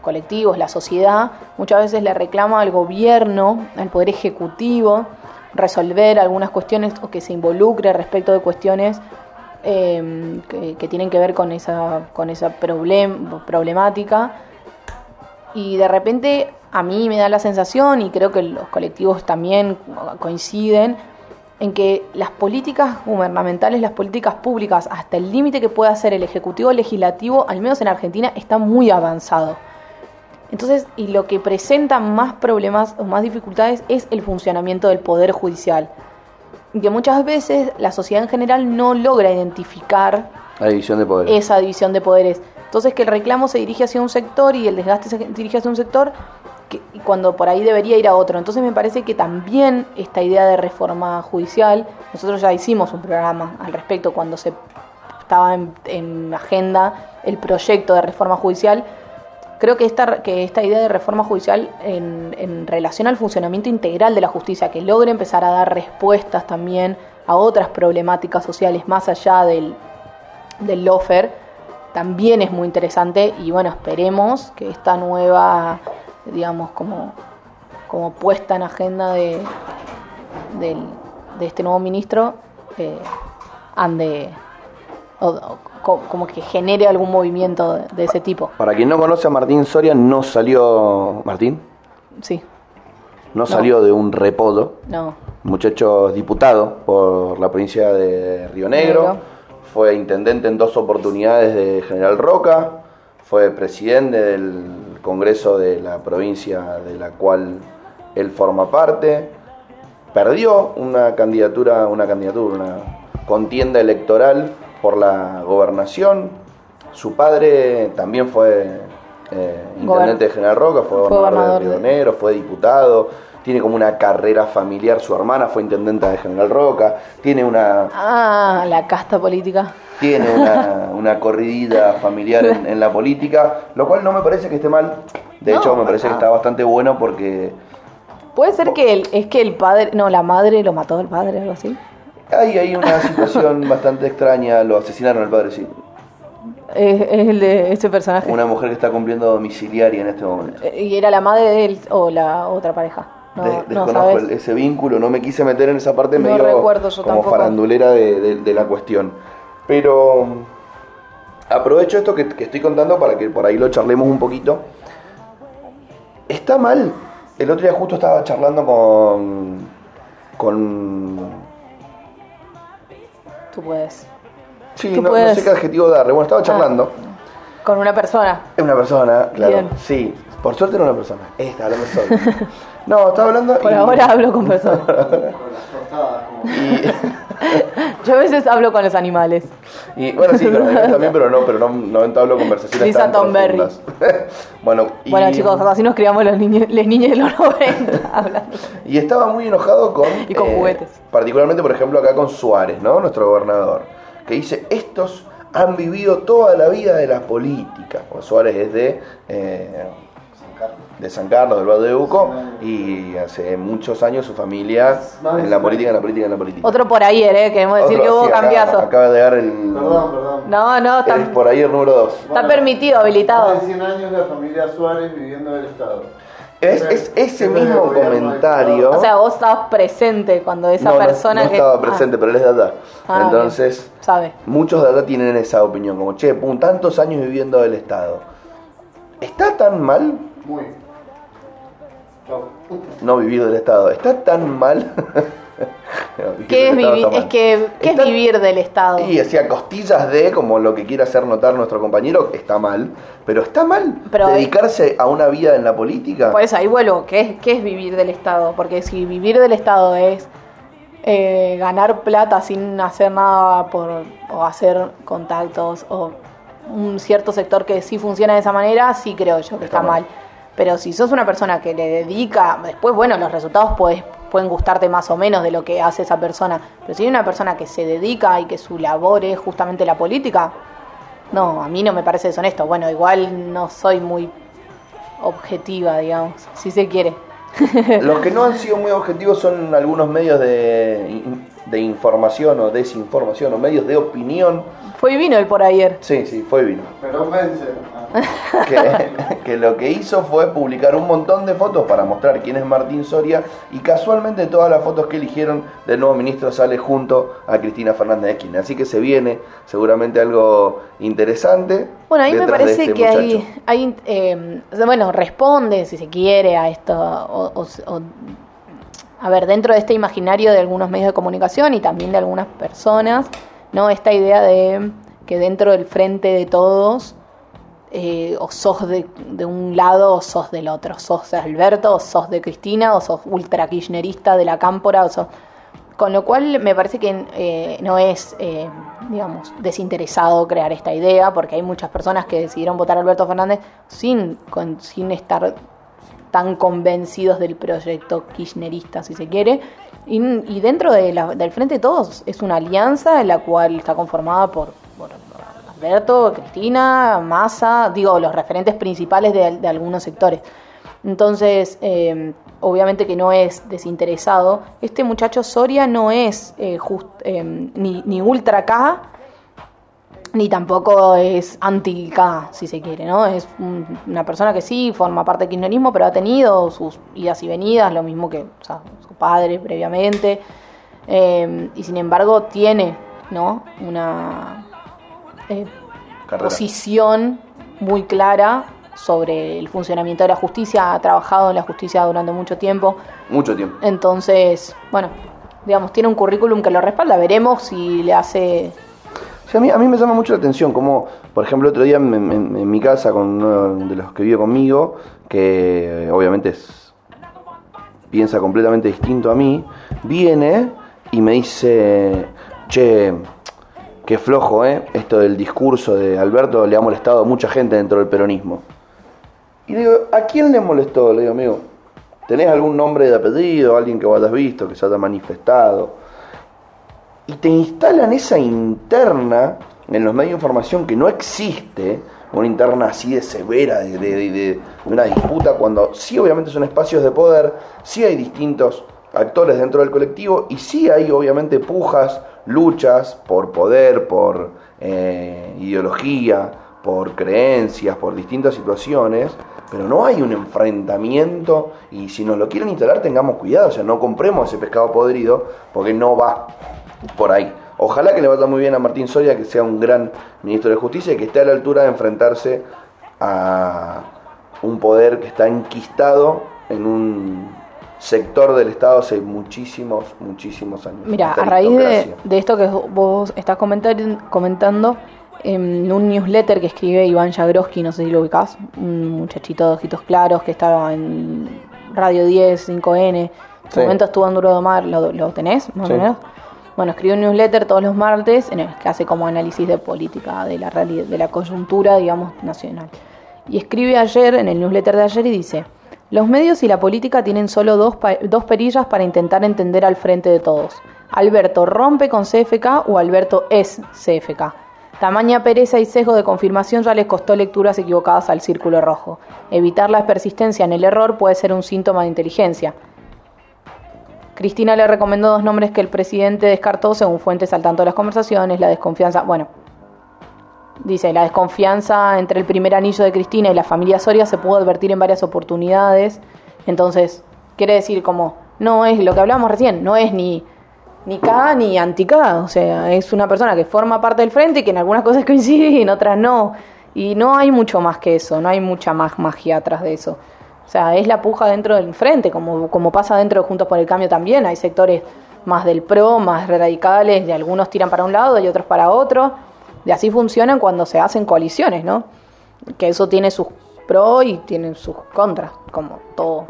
Speaker 2: colectivos, la sociedad, muchas veces le reclama al gobierno, al poder ejecutivo, resolver algunas cuestiones o que se involucre respecto de cuestiones eh, que, que tienen que ver con esa, con esa problem- problemática. Y de repente a mí me da la sensación, y creo que los colectivos también coinciden, en que las políticas gubernamentales, las políticas públicas, hasta el límite que puede hacer el Ejecutivo Legislativo, al menos en Argentina, está muy avanzado. Entonces, y lo que presenta más problemas o más dificultades es el funcionamiento del Poder Judicial. Y que muchas veces la sociedad en general no logra identificar
Speaker 1: La división de poder.
Speaker 2: esa división de poderes. Entonces que el reclamo se dirige hacia un sector y el desgaste se dirige hacia un sector que, cuando por ahí debería ir a otro. Entonces me parece que también esta idea de reforma judicial, nosotros ya hicimos un programa al respecto cuando se estaba en, en agenda el proyecto de reforma judicial. Creo que esta, que esta idea de reforma judicial en, en relación al funcionamiento integral de la justicia, que logre empezar a dar respuestas también a otras problemáticas sociales más allá del, del lofer también es muy interesante y bueno, esperemos que esta nueva, digamos, como, como puesta en agenda de, del- de este nuevo ministro eh, ande, o- o co- como que genere algún movimiento de, de ese tipo.
Speaker 1: Para quien no conoce a Martín Soria, no salió. ¿Martín?
Speaker 2: Sí,
Speaker 1: No, salió de un repodo.
Speaker 2: no,
Speaker 1: Muchacho diputado por la provincia de Río Negro.
Speaker 2: Negro.
Speaker 1: Fue intendente en dos oportunidades de General Roca. Fue presidente del Congreso de la provincia de la cual él forma parte. Perdió una candidatura, una candidatura, una contienda electoral por la gobernación. Su padre también fue eh, intendente de General Roca, fue
Speaker 2: Fue
Speaker 1: gobernador, de Río
Speaker 2: de-
Speaker 1: Negro, fue diputado, tiene como una carrera familiar, su hermana fue intendenta de General Roca, tiene una,
Speaker 2: Ah, la casta política.
Speaker 1: Tiene una, <laughs> una corridita familiar en, en la política, lo cual no me parece que esté mal, de
Speaker 2: No,
Speaker 1: hecho me parece que está bastante bueno porque
Speaker 2: Puede ser que el, es que el padre, no, la madre lo mató el padre, algo así.
Speaker 1: hay, hay una situación <laughs> bastante extraña, lo asesinaron al padre, sí,
Speaker 2: Es, es el de ese personaje.
Speaker 1: una mujer que está cumpliendo domiciliaria en este momento.
Speaker 2: Eh, ¿Y era la madre de él o la otra pareja? No,
Speaker 1: De-
Speaker 2: no
Speaker 1: desconozco ese vínculo, no me quise meter en esa parte
Speaker 2: No yo
Speaker 1: como
Speaker 2: tampoco.
Speaker 1: farandulera de, de- de la cuestión. Pero aprovecho esto que, que estoy contando para que por ahí lo charlemos un poquito. Está mal. El otro día justo estaba charlando con. con.
Speaker 2: Tú puedes.
Speaker 1: Sí,
Speaker 2: Tú
Speaker 1: no, no
Speaker 2: puedes.
Speaker 1: sé qué adjetivo darle. Bueno, estaba charlando.
Speaker 2: Con una persona.
Speaker 1: Es una persona, claro.
Speaker 2: Bien.
Speaker 1: Sí, por suerte era una persona. Esta, hablando solo. <laughs> No, estaba hablando.
Speaker 2: Por
Speaker 1: y-
Speaker 2: ahora hablo con personas. <laughs>
Speaker 1: Y- <laughs>
Speaker 2: Yo a veces hablo con los animales.
Speaker 1: Y bueno, sí, pero también, pero no, pero no, no entablo conversaciones
Speaker 2: Lisa
Speaker 1: tan profundas. <laughs> bueno, y,
Speaker 2: Bueno, chicos, así nos criamos los niños, les niños de los 90 hablando.
Speaker 1: y estaba muy enojado con... eh,
Speaker 2: Y con juguetes.
Speaker 1: Particularmente, por ejemplo, acá con Suárez, ¿no? Nuestro gobernador, que dice, estos han vivido toda la vida de la política. Porque Suárez es de... eh, de San Carlos, del Valle de Uco, y hace muchos años su familia en la política, en la política, en la política.
Speaker 2: Otro por ahí, ¿eh? Queremos decir
Speaker 1: Otro,
Speaker 2: que hubo
Speaker 1: sí,
Speaker 2: cambiazo.
Speaker 1: Acaba de dar el...
Speaker 3: Perdón, perdón.
Speaker 2: No, no, está,
Speaker 1: Es por ahí el número 2.
Speaker 2: está permitido, habilitado.
Speaker 3: De 100 años la familia Suárez viviendo del Estado.
Speaker 1: Es, es ese mismo
Speaker 3: el
Speaker 1: comentario.
Speaker 2: O sea, vos estabas presente cuando esa
Speaker 1: no, no-
Speaker 2: persona
Speaker 1: no
Speaker 2: que.
Speaker 1: estaba presente, pero él es de allá.
Speaker 2: Ah,
Speaker 1: Entonces.
Speaker 2: Sabe.
Speaker 1: muchos de allá tienen esa opinión, como, che, pum, tantos años viviendo del Estado. ¿Está tan mal
Speaker 3: Muy.
Speaker 1: No vivir del Estado? ¿Está tan mal <laughs>
Speaker 2: ¿Qué es, que, ¿qué es
Speaker 1: Está-
Speaker 2: vivir del Estado?
Speaker 1: Y decía costillas de, como lo que quiere hacer notar nuestro compañero, está mal. Pero está mal
Speaker 2: Pero-
Speaker 1: dedicarse a una vida en la política.
Speaker 2: Por eso ahí vuelvo, ¿qué es, ¿qué es vivir del Estado? Porque si vivir del Estado es eh, ganar plata sin hacer nada por, o hacer contactos o un cierto sector que sí funciona de esa manera, sí creo yo que
Speaker 1: Está
Speaker 2: está,
Speaker 1: mal.
Speaker 2: mal. Pero si sos una persona que le dedica, después, bueno, los resultados puedes- pueden gustarte más o menos de lo que hace esa persona. Pero si hay una persona que se dedica y que su labor es justamente la política, no, a mí no me parece deshonesto. Bueno, igual no soy muy objetiva, digamos, si se quiere.
Speaker 1: Los que no han sido muy objetivos son algunos medios de, de información o desinformación o medios de opinión.
Speaker 2: Fue y vino el por ayer.
Speaker 1: Sí, sí, fue y vino.
Speaker 3: Pero <laughs>
Speaker 1: que, que lo que hizo fue publicar un montón de fotos para mostrar quién es Martín Soria y casualmente todas las fotos que eligieron del nuevo ministro sale junto a Cristina Fernández de Kirchner. Así que se viene seguramente algo interesante.
Speaker 2: Bueno, a mí me parece
Speaker 1: este
Speaker 2: que hay, eh, bueno, responde si se quiere a esto, o, o- o- a ver, dentro de este imaginario de algunos medios de comunicación y también de algunas personas, ¿no? Esta idea de que dentro del frente de todos, eh, o sos de, un lado o sos del otro, sos de Alberto o sos de Cristina o sos ultra kirchnerista de la cámpora o sos... Con lo cual me parece que eh, no es, eh, digamos, desinteresado crear esta idea, porque hay muchas personas que decidieron votar a Alberto Fernández sin, con- sin estar tan convencidos del proyecto kirchnerista, si se quiere. Y, dentro del Frente de Todos es una alianza en la cual está conformada por, Alberto, Cristina, Massa, digo, los referentes principales de, algunos sectores. Entonces, eh, obviamente que no es desinteresado. Este muchacho Soria no es eh, eh, ni, ni ultra K, ni tampoco es anti K, si se quiere, ¿no? Es un- una persona que sí forma parte del kirchnerismo, pero ha tenido sus idas y venidas, lo mismo que o sea, su padre previamente. Eh, y sin embargo tiene, ¿no? Una eh, posición muy clara sobre el funcionamiento de la justicia, ha trabajado en la justicia durante mucho tiempo,
Speaker 1: Mucho tiempo.
Speaker 2: entonces, bueno, digamos, tiene un currículum que lo respalda, veremos si le hace...
Speaker 1: A, mí, a mí me llama mucho la atención, como por ejemplo otro día en, en- mi casa con uno de los que vive conmigo, que eh, obviamente es- piensa completamente distinto a mí, viene y me dice, che, qué flojo, ¿eh? Esto del discurso de Alberto le ha molestado a mucha gente dentro del peronismo. Y digo, ¿a quién le molestó? Le digo, amigo, ¿tenés algún nombre de apellido, alguien que vos hayas visto, que se haya manifestado? Y te instalan esa interna en los medios de información que no existe, una interna así de severa, de, una disputa, cuando sí obviamente son espacios de poder, sí hay distintos actores dentro del colectivo y sí hay obviamente pujas, luchas por poder, por eh, ideología, por creencias, por distintas situaciones, pero no hay un enfrentamiento y si nos lo quieren instalar tengamos cuidado, o sea, no compremos ese pescado podrido porque no va por ahí. Ojalá que le vaya muy bien a Martín Soria, que sea un gran ministro de Justicia y que esté a la altura de enfrentarse a un poder que está enquistado en un sector del Estado hace muchísimos, muchísimos años.
Speaker 2: Mira, a raíz de, de esto que vos estás comentar- comentando, en un newsletter que escribe Iván Jagroski, no sé si lo ubicás, un muchachito de ojitos claros que estaba en Radio 10, 5N, en su
Speaker 1: Sí.
Speaker 2: momento estuvo en Duro de Mar, ¿lo, lo tenés más
Speaker 1: Sí.
Speaker 2: o menos? Bueno, escribe un newsletter todos los martes en el que hace como análisis de política, de la realidad, de la coyuntura, digamos, nacional. Y escribe ayer, en el newsletter de ayer, y dice, los medios y la política tienen solo dos, dos perillas para intentar entender al frente de todos. Alberto rompe con CFK o Alberto es CFK. Tamaña pereza y sesgo de confirmación ya les costó lecturas equivocadas al círculo rojo. Evitar la persistencia en el error puede ser un síntoma de inteligencia. Cristina le recomendó dos nombres que el presidente descartó según fuentes al tanto de las conversaciones, la desconfianza, bueno, dice, la desconfianza entre el primer anillo de Cristina y la familia Soria se pudo advertir en varias oportunidades, entonces, quiere decir como, no es lo que hablábamos recién, no es ni, ni K ni anti-K, o sea, es una persona que forma parte del frente y que en algunas cosas <laughs> coincide y en otras no, y no hay mucho más que eso, no hay mucha más magia atrás de eso. O sea, es la puja dentro del frente, como, como pasa dentro de Juntos por el Cambio también. Hay sectores más del pro, más radicales, de algunos tiran para un lado y otros para otro. Y así funcionan cuando se hacen coaliciones, ¿no? Que eso tiene sus pros y tiene sus contras, como todo.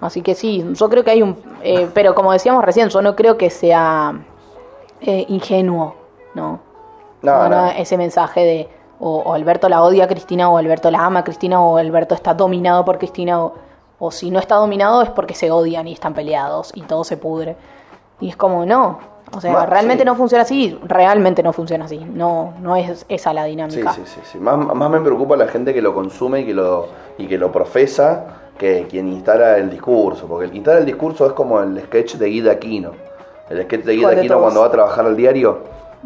Speaker 2: Así que sí, yo creo que hay un... eh, <laughs> pero como decíamos recién, yo no creo que sea eh, ingenuo, ¿no?
Speaker 1: No,
Speaker 2: No, no,
Speaker 1: no.
Speaker 2: ese mensaje de o, o Alberto la odia a Cristina o Alberto la ama a Cristina o Alberto está dominado por Cristina o, o si no está dominado es porque se odian y están peleados y todo se pudre. Y es como, no, o sea, realmente
Speaker 1: sí.
Speaker 2: no funciona así, realmente no funciona así, no, no es esa la dinámica.
Speaker 1: sí, sí, sí. Más, más me preocupa la gente que lo consume y que lo, y que lo profesa que quien instala el discurso. Porque el que instala el discurso es como el sketch de Guida Aquino. El sketch de Guida
Speaker 2: ¿Cuál de
Speaker 1: Aquino cuando va a trabajar al diario,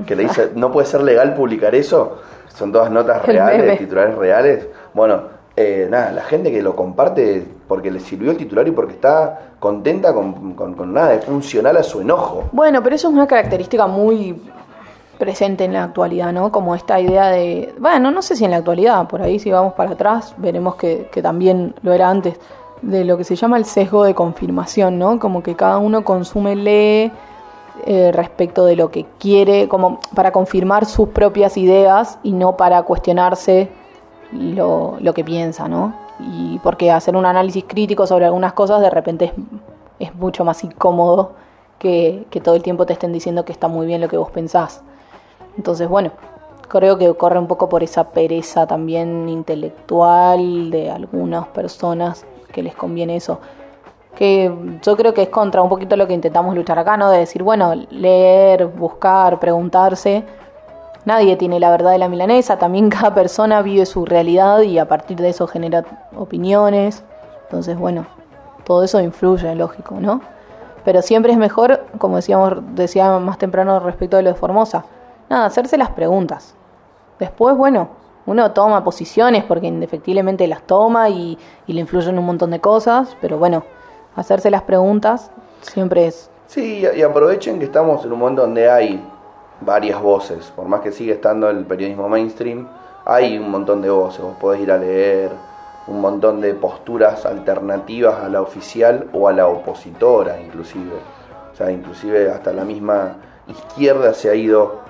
Speaker 1: que le <laughs> dice, no puede ser legal publicar eso. Son todas notas <laughs> reales, titulares reales. Bueno, eh, nada, la gente que lo comparte porque le sirvió el titular y porque está contenta con, con, con nada, es funcional a su enojo.
Speaker 2: Bueno, pero eso es una característica muy presente en la actualidad, ¿no? Como esta idea de, bueno, no sé si en la actualidad, por ahí si vamos para atrás, veremos que, que también lo era antes, de lo que se llama el sesgo de confirmación, ¿no? Como que cada uno consume, lee eh, respecto de lo que quiere, como para confirmar sus propias ideas y no para cuestionarse lo, lo que piensa, ¿no? Y porque hacer un análisis crítico sobre algunas cosas de repente es, es mucho más incómodo que, que todo el tiempo te estén diciendo que está muy bien lo que vos pensás. Entonces, bueno, creo que corre un poco por esa pereza también intelectual de algunas personas que les conviene eso. Que yo creo que es contra un poquito lo que intentamos luchar acá, ¿no? De decir, bueno, leer, buscar, preguntarse. Nadie tiene la verdad de la milanesa, también <laughs> cada persona vive su realidad y a partir de eso genera opiniones. Entonces, bueno, todo eso influye, lógico, ¿no? Pero siempre es mejor, como decíamos, decía más temprano respecto de lo de Formosa, nada, hacerse las preguntas. Después, bueno, uno toma posiciones porque indefectiblemente las toma y, y le influyen un montón de cosas, pero bueno, hacerse las preguntas siempre es...
Speaker 1: Sí, y aprovechen que estamos en un momento donde hay varias voces, por más que siga estando el periodismo mainstream, hay un montón de voces, vos podés ir a leer un montón de posturas alternativas a la oficial o a la opositora inclusive. O sea, inclusive hasta la misma izquierda se ha ido,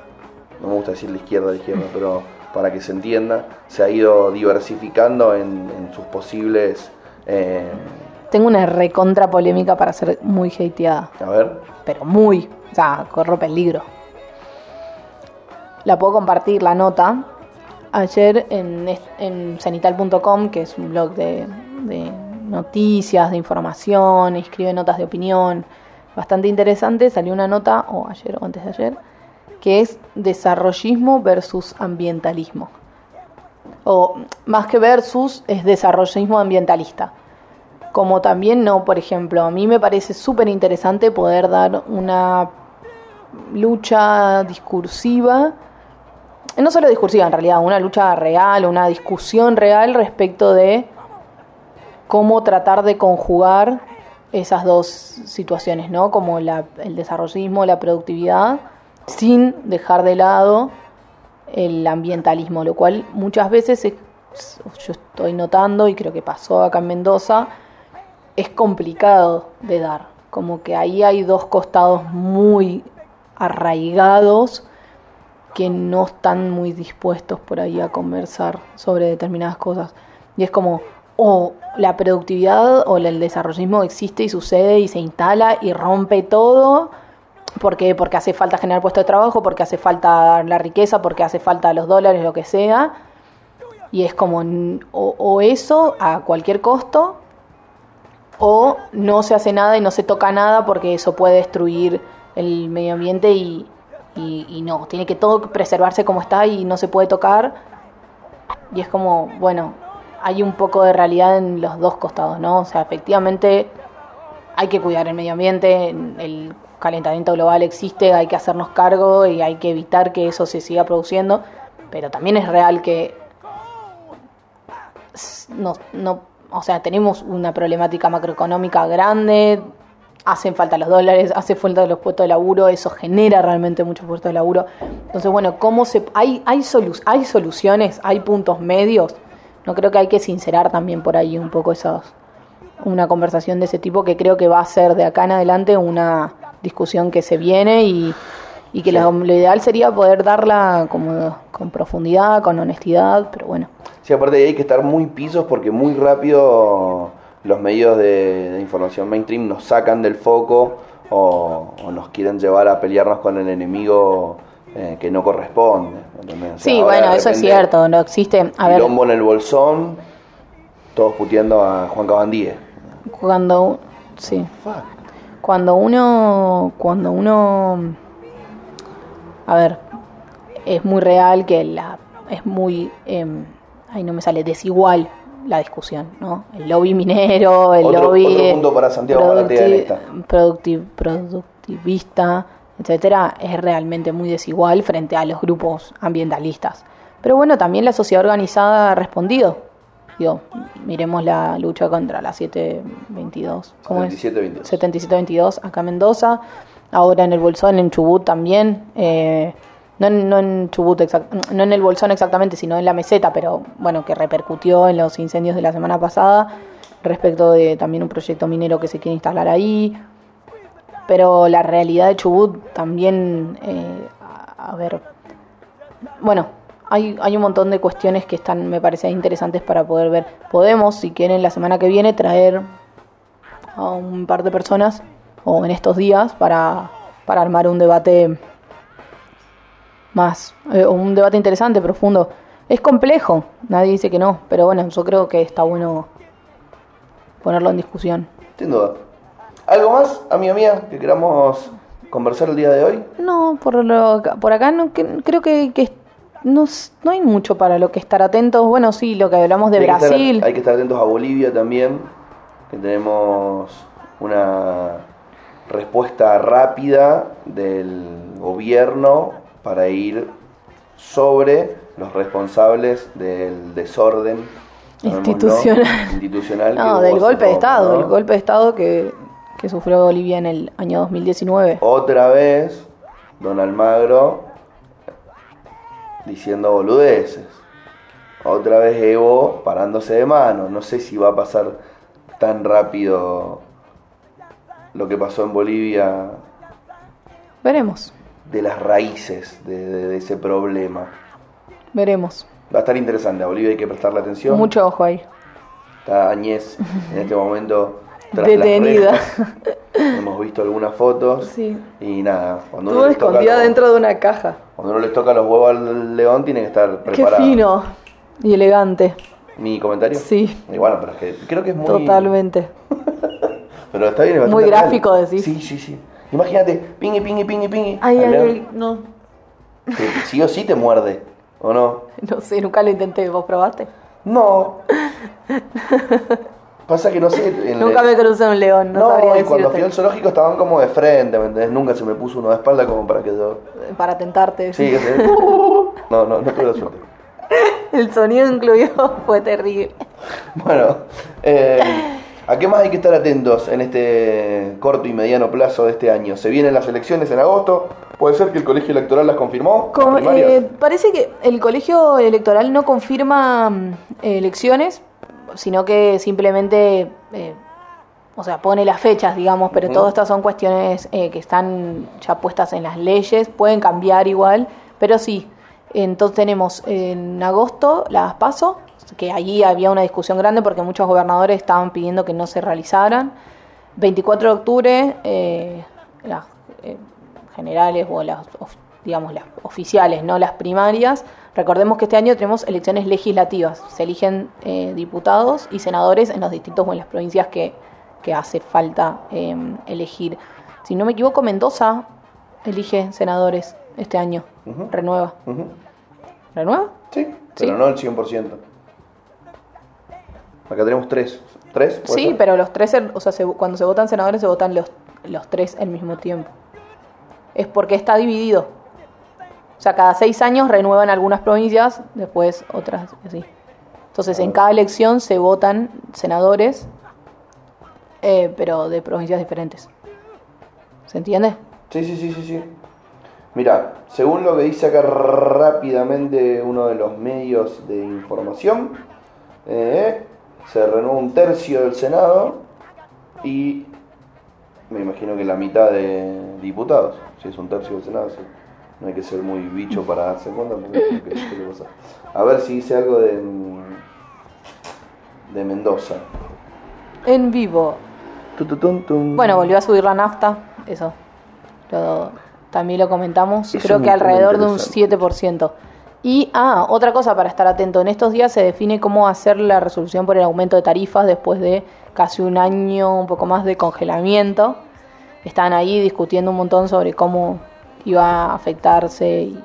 Speaker 1: no me gusta decir la izquierda de izquierda, pero para que se entienda, se ha ido diversificando en, en sus posibles... eh,
Speaker 2: Tengo una recontra polémica para ser muy hateada.
Speaker 1: a ver,
Speaker 2: pero muy, o sea, corro peligro. La puedo compartir la nota. Ayer en, en cenital.com, que es un blog de, de noticias, de información, escribe notas de opinión, bastante interesante, salió una nota, o ayer o antes de ayer, que es desarrollismo versus ambientalismo. O más que versus, es desarrollismo ambientalista como también no, por ejemplo, a mí me parece súper interesante poder dar una lucha discursiva, no solo discursiva en realidad, una lucha real, una discusión real respecto de cómo tratar de conjugar esas dos situaciones, ¿no? Como la- el desarrollismo, la productividad, sin dejar de lado el ambientalismo, lo cual muchas veces es- yo estoy notando y creo que pasó acá en Mendoza, es complicado de dar. Como que ahí hay dos costados muy arraigados que no están muy dispuestos por ahí a conversar sobre determinadas cosas. Y es como, o la productividad o el desarrollismo existe y sucede y se instala y rompe todo. porque Porque hace falta generar puestos de trabajo, porque hace falta la riqueza, porque hace falta los dólares, lo que sea. Y es como, o, o eso a cualquier costo, o no se hace nada y no se toca nada porque eso puede destruir el medio ambiente y, no, tiene que todo preservarse como está y no se puede tocar. Y es como, bueno, hay un poco de realidad en los dos costados, ¿no? O sea, efectivamente hay que cuidar el medio ambiente, el calentamiento global existe, hay que hacernos cargo y hay que evitar que eso se siga produciendo, pero también es real que no, no, o sea, tenemos una problemática macroeconómica grande, hacen falta los dólares, hace falta los puestos de laburo, eso genera realmente muchos puestos de laburo. Entonces, bueno, ¿cómo se hay hay solu- hay soluciones, hay puntos medios? No creo que hay que sincerar también por ahí un poco esas una conversación de ese tipo que creo que va a ser de acá en adelante una discusión que se viene y, y que lo, lo ideal sería poder darla como con profundidad, con honestidad, pero bueno.
Speaker 1: Sí, aparte hay que estar muy pisos porque muy rápido los medios de, de información mainstream nos sacan del foco o, o nos quieren llevar a pelearnos con el enemigo eh, que no corresponde. ¿entendés? O sea,
Speaker 2: Sí, bueno, eso es cierto, no existe, a ver,
Speaker 1: en el bolsón, todos puteando a Juan Cabandíe.
Speaker 2: cuando sí, cuando uno cuando uno a ver, es muy real que la es muy em, ay no me sale desigual la discusión, ¿no? El lobby minero, el
Speaker 1: Otro-
Speaker 2: lobby
Speaker 1: otro punto para Santiago
Speaker 2: productivista, etcétera, es realmente muy desigual frente a los grupos ambientalistas. Pero bueno, también la sociedad organizada ha respondido. Digo, miremos la lucha contra la 722. ¿Cómo es?
Speaker 1: 77-22.
Speaker 2: 77-22 acá en Mendoza, ahora en el Bolsón, en Chubut también, eh, no, en, Chubut, exact- no en el Bolsón exactamente, sino en la meseta, pero bueno, que repercutió en los incendios de la semana pasada, respecto de también un proyecto minero que se quiere instalar ahí, pero la realidad de Chubut también, eh, a, a ver, bueno, hay, hay un montón de cuestiones que están, me parece, interesantes para poder ver. Podemos, si quieren, la semana que viene traer a un par de personas o en estos días para, para armar un debate más, eh, un debate interesante, profundo. Es complejo, nadie dice que no, pero bueno, yo creo que está bueno ponerlo en discusión.
Speaker 1: Sin duda. ¿Algo más, amiga mía, que queramos conversar el día de hoy?
Speaker 2: No, por, lo, por acá no, que- creo que, que no, no hay mucho para lo que estar atentos. Bueno, sí, lo que hablamos de
Speaker 1: hay Que
Speaker 2: Brasil.
Speaker 1: estar, hay que estar atentos a Bolivia también, que tenemos una respuesta rápida del gobierno para ir sobre los responsables del desorden
Speaker 2: Institucional.
Speaker 1: institucional
Speaker 2: No, del golpe de Estado,
Speaker 1: ¿no?
Speaker 2: el golpe de Estado que, que sufrió Bolivia en el año 2019.
Speaker 1: Otra vez, don Almagro diciendo boludeces. Otra vez Evo parándose de mano. No sé si va a pasar tan rápido lo que pasó en Bolivia
Speaker 2: Veremos,
Speaker 1: de las raíces de, de- de ese problema.
Speaker 2: veremos.
Speaker 1: Va a estar interesante. A Bolivia hay que prestarle atención.
Speaker 2: Mucho ojo ahí.
Speaker 1: Está Añez en este momento tras las
Speaker 2: Detenida.
Speaker 1: rejas. Hemos visto algunas fotos.
Speaker 2: Sí.
Speaker 1: Y nada, cuando
Speaker 2: Estuvo
Speaker 1: uno,
Speaker 2: escondida
Speaker 1: los-
Speaker 2: dentro de una caja.
Speaker 1: cuando uno les toca los huevos al león, tiene que estar
Speaker 2: Qué
Speaker 1: preparado.
Speaker 2: fino y elegante.
Speaker 1: ¿Mi comentario?
Speaker 2: Sí.
Speaker 1: Y bueno, pero es que creo que es muy.
Speaker 2: Totalmente. <laughs>
Speaker 1: Pero está bien, es
Speaker 2: Muy gráfico,
Speaker 1: real.
Speaker 2: decís.
Speaker 1: Sí, sí, sí. Imagínate, pingui, pingui, pingui, pingui.
Speaker 2: Ay, ay, ay, no.
Speaker 1: que sí o sí te muerde, ¿o no? <laughs>
Speaker 2: No sé, nunca lo intenté. ¿Vos probaste?
Speaker 1: No. <laughs> Pasa que no sé. en
Speaker 2: Nunca me crucé un león, no,
Speaker 1: No,
Speaker 2: sabría
Speaker 1: y cuando fui al zoológico estaban como de frente, ¿me entendés? Nunca se me puso uno de espalda como para que yo.
Speaker 2: Para tentarte.
Speaker 1: Sí, que <laughs> se- No, no, no tuve la suerte.
Speaker 2: El sonido incluido fue terrible.
Speaker 1: Bueno, eh, ¿a qué más hay que estar atentos en este corto y mediano plazo de este año? Se vienen las elecciones en agosto. ¿Puede ser que el colegio electoral las confirmó?
Speaker 2: Eh, parece que el colegio electoral no confirma mm, elecciones, sino que simplemente, eh, o sea, pone las fechas, digamos, pero todas estas son cuestiones eh, que están ya puestas en las leyes, pueden cambiar igual, pero sí. Entonces tenemos en agosto las PASO, que allí había una discusión grande porque muchos gobernadores estaban pidiendo que no se realizaran. 24 de octubre, eh, las eh, generales o las, digamos, las oficiales, no las primarias. Recordemos que este año tenemos elecciones legislativas. Se eligen eh, diputados y senadores en los distritos o en las provincias que, que hace falta eh, elegir. Si no me equivoco, Mendoza elige senadores este año. Renueva. ¿Renueva?
Speaker 1: Sí,
Speaker 2: Sí.
Speaker 1: pero no el 100%. Acá tenemos tres. ¿Tres?
Speaker 2: Sí,
Speaker 1: ser?
Speaker 2: pero los tres, o sea, se- cuando se votan senadores se votan los, los tres al mismo tiempo. Es porque está dividido. O sea, cada seis años renuevan algunas provincias, después otras así. Entonces, en cada elección se votan senadores, eh, pero de provincias diferentes. ¿Se entiende?
Speaker 1: Sí, sí, sí, sí, sí. Mira, según lo que dice acá rápidamente uno de los medios de información, eh, se renueva un tercio del Senado y me imagino que la mitad de diputados, si es un tercio del Senado, sí. no hay que ser muy bicho para darse cuenta. porque. A ver si hice algo de, de Mendoza.
Speaker 2: En vivo. Bueno, volvió a subir la nafta, eso. Lo- también lo comentamos,
Speaker 1: Eso
Speaker 2: creo que alrededor de un
Speaker 1: interesante.
Speaker 2: 7%. Y, ah, otra cosa para estar atento, en estos días se define cómo hacer la resolución por el aumento de tarifas después de casi un año, un poco más de congelamiento. Están ahí discutiendo un montón sobre cómo iba a afectarse y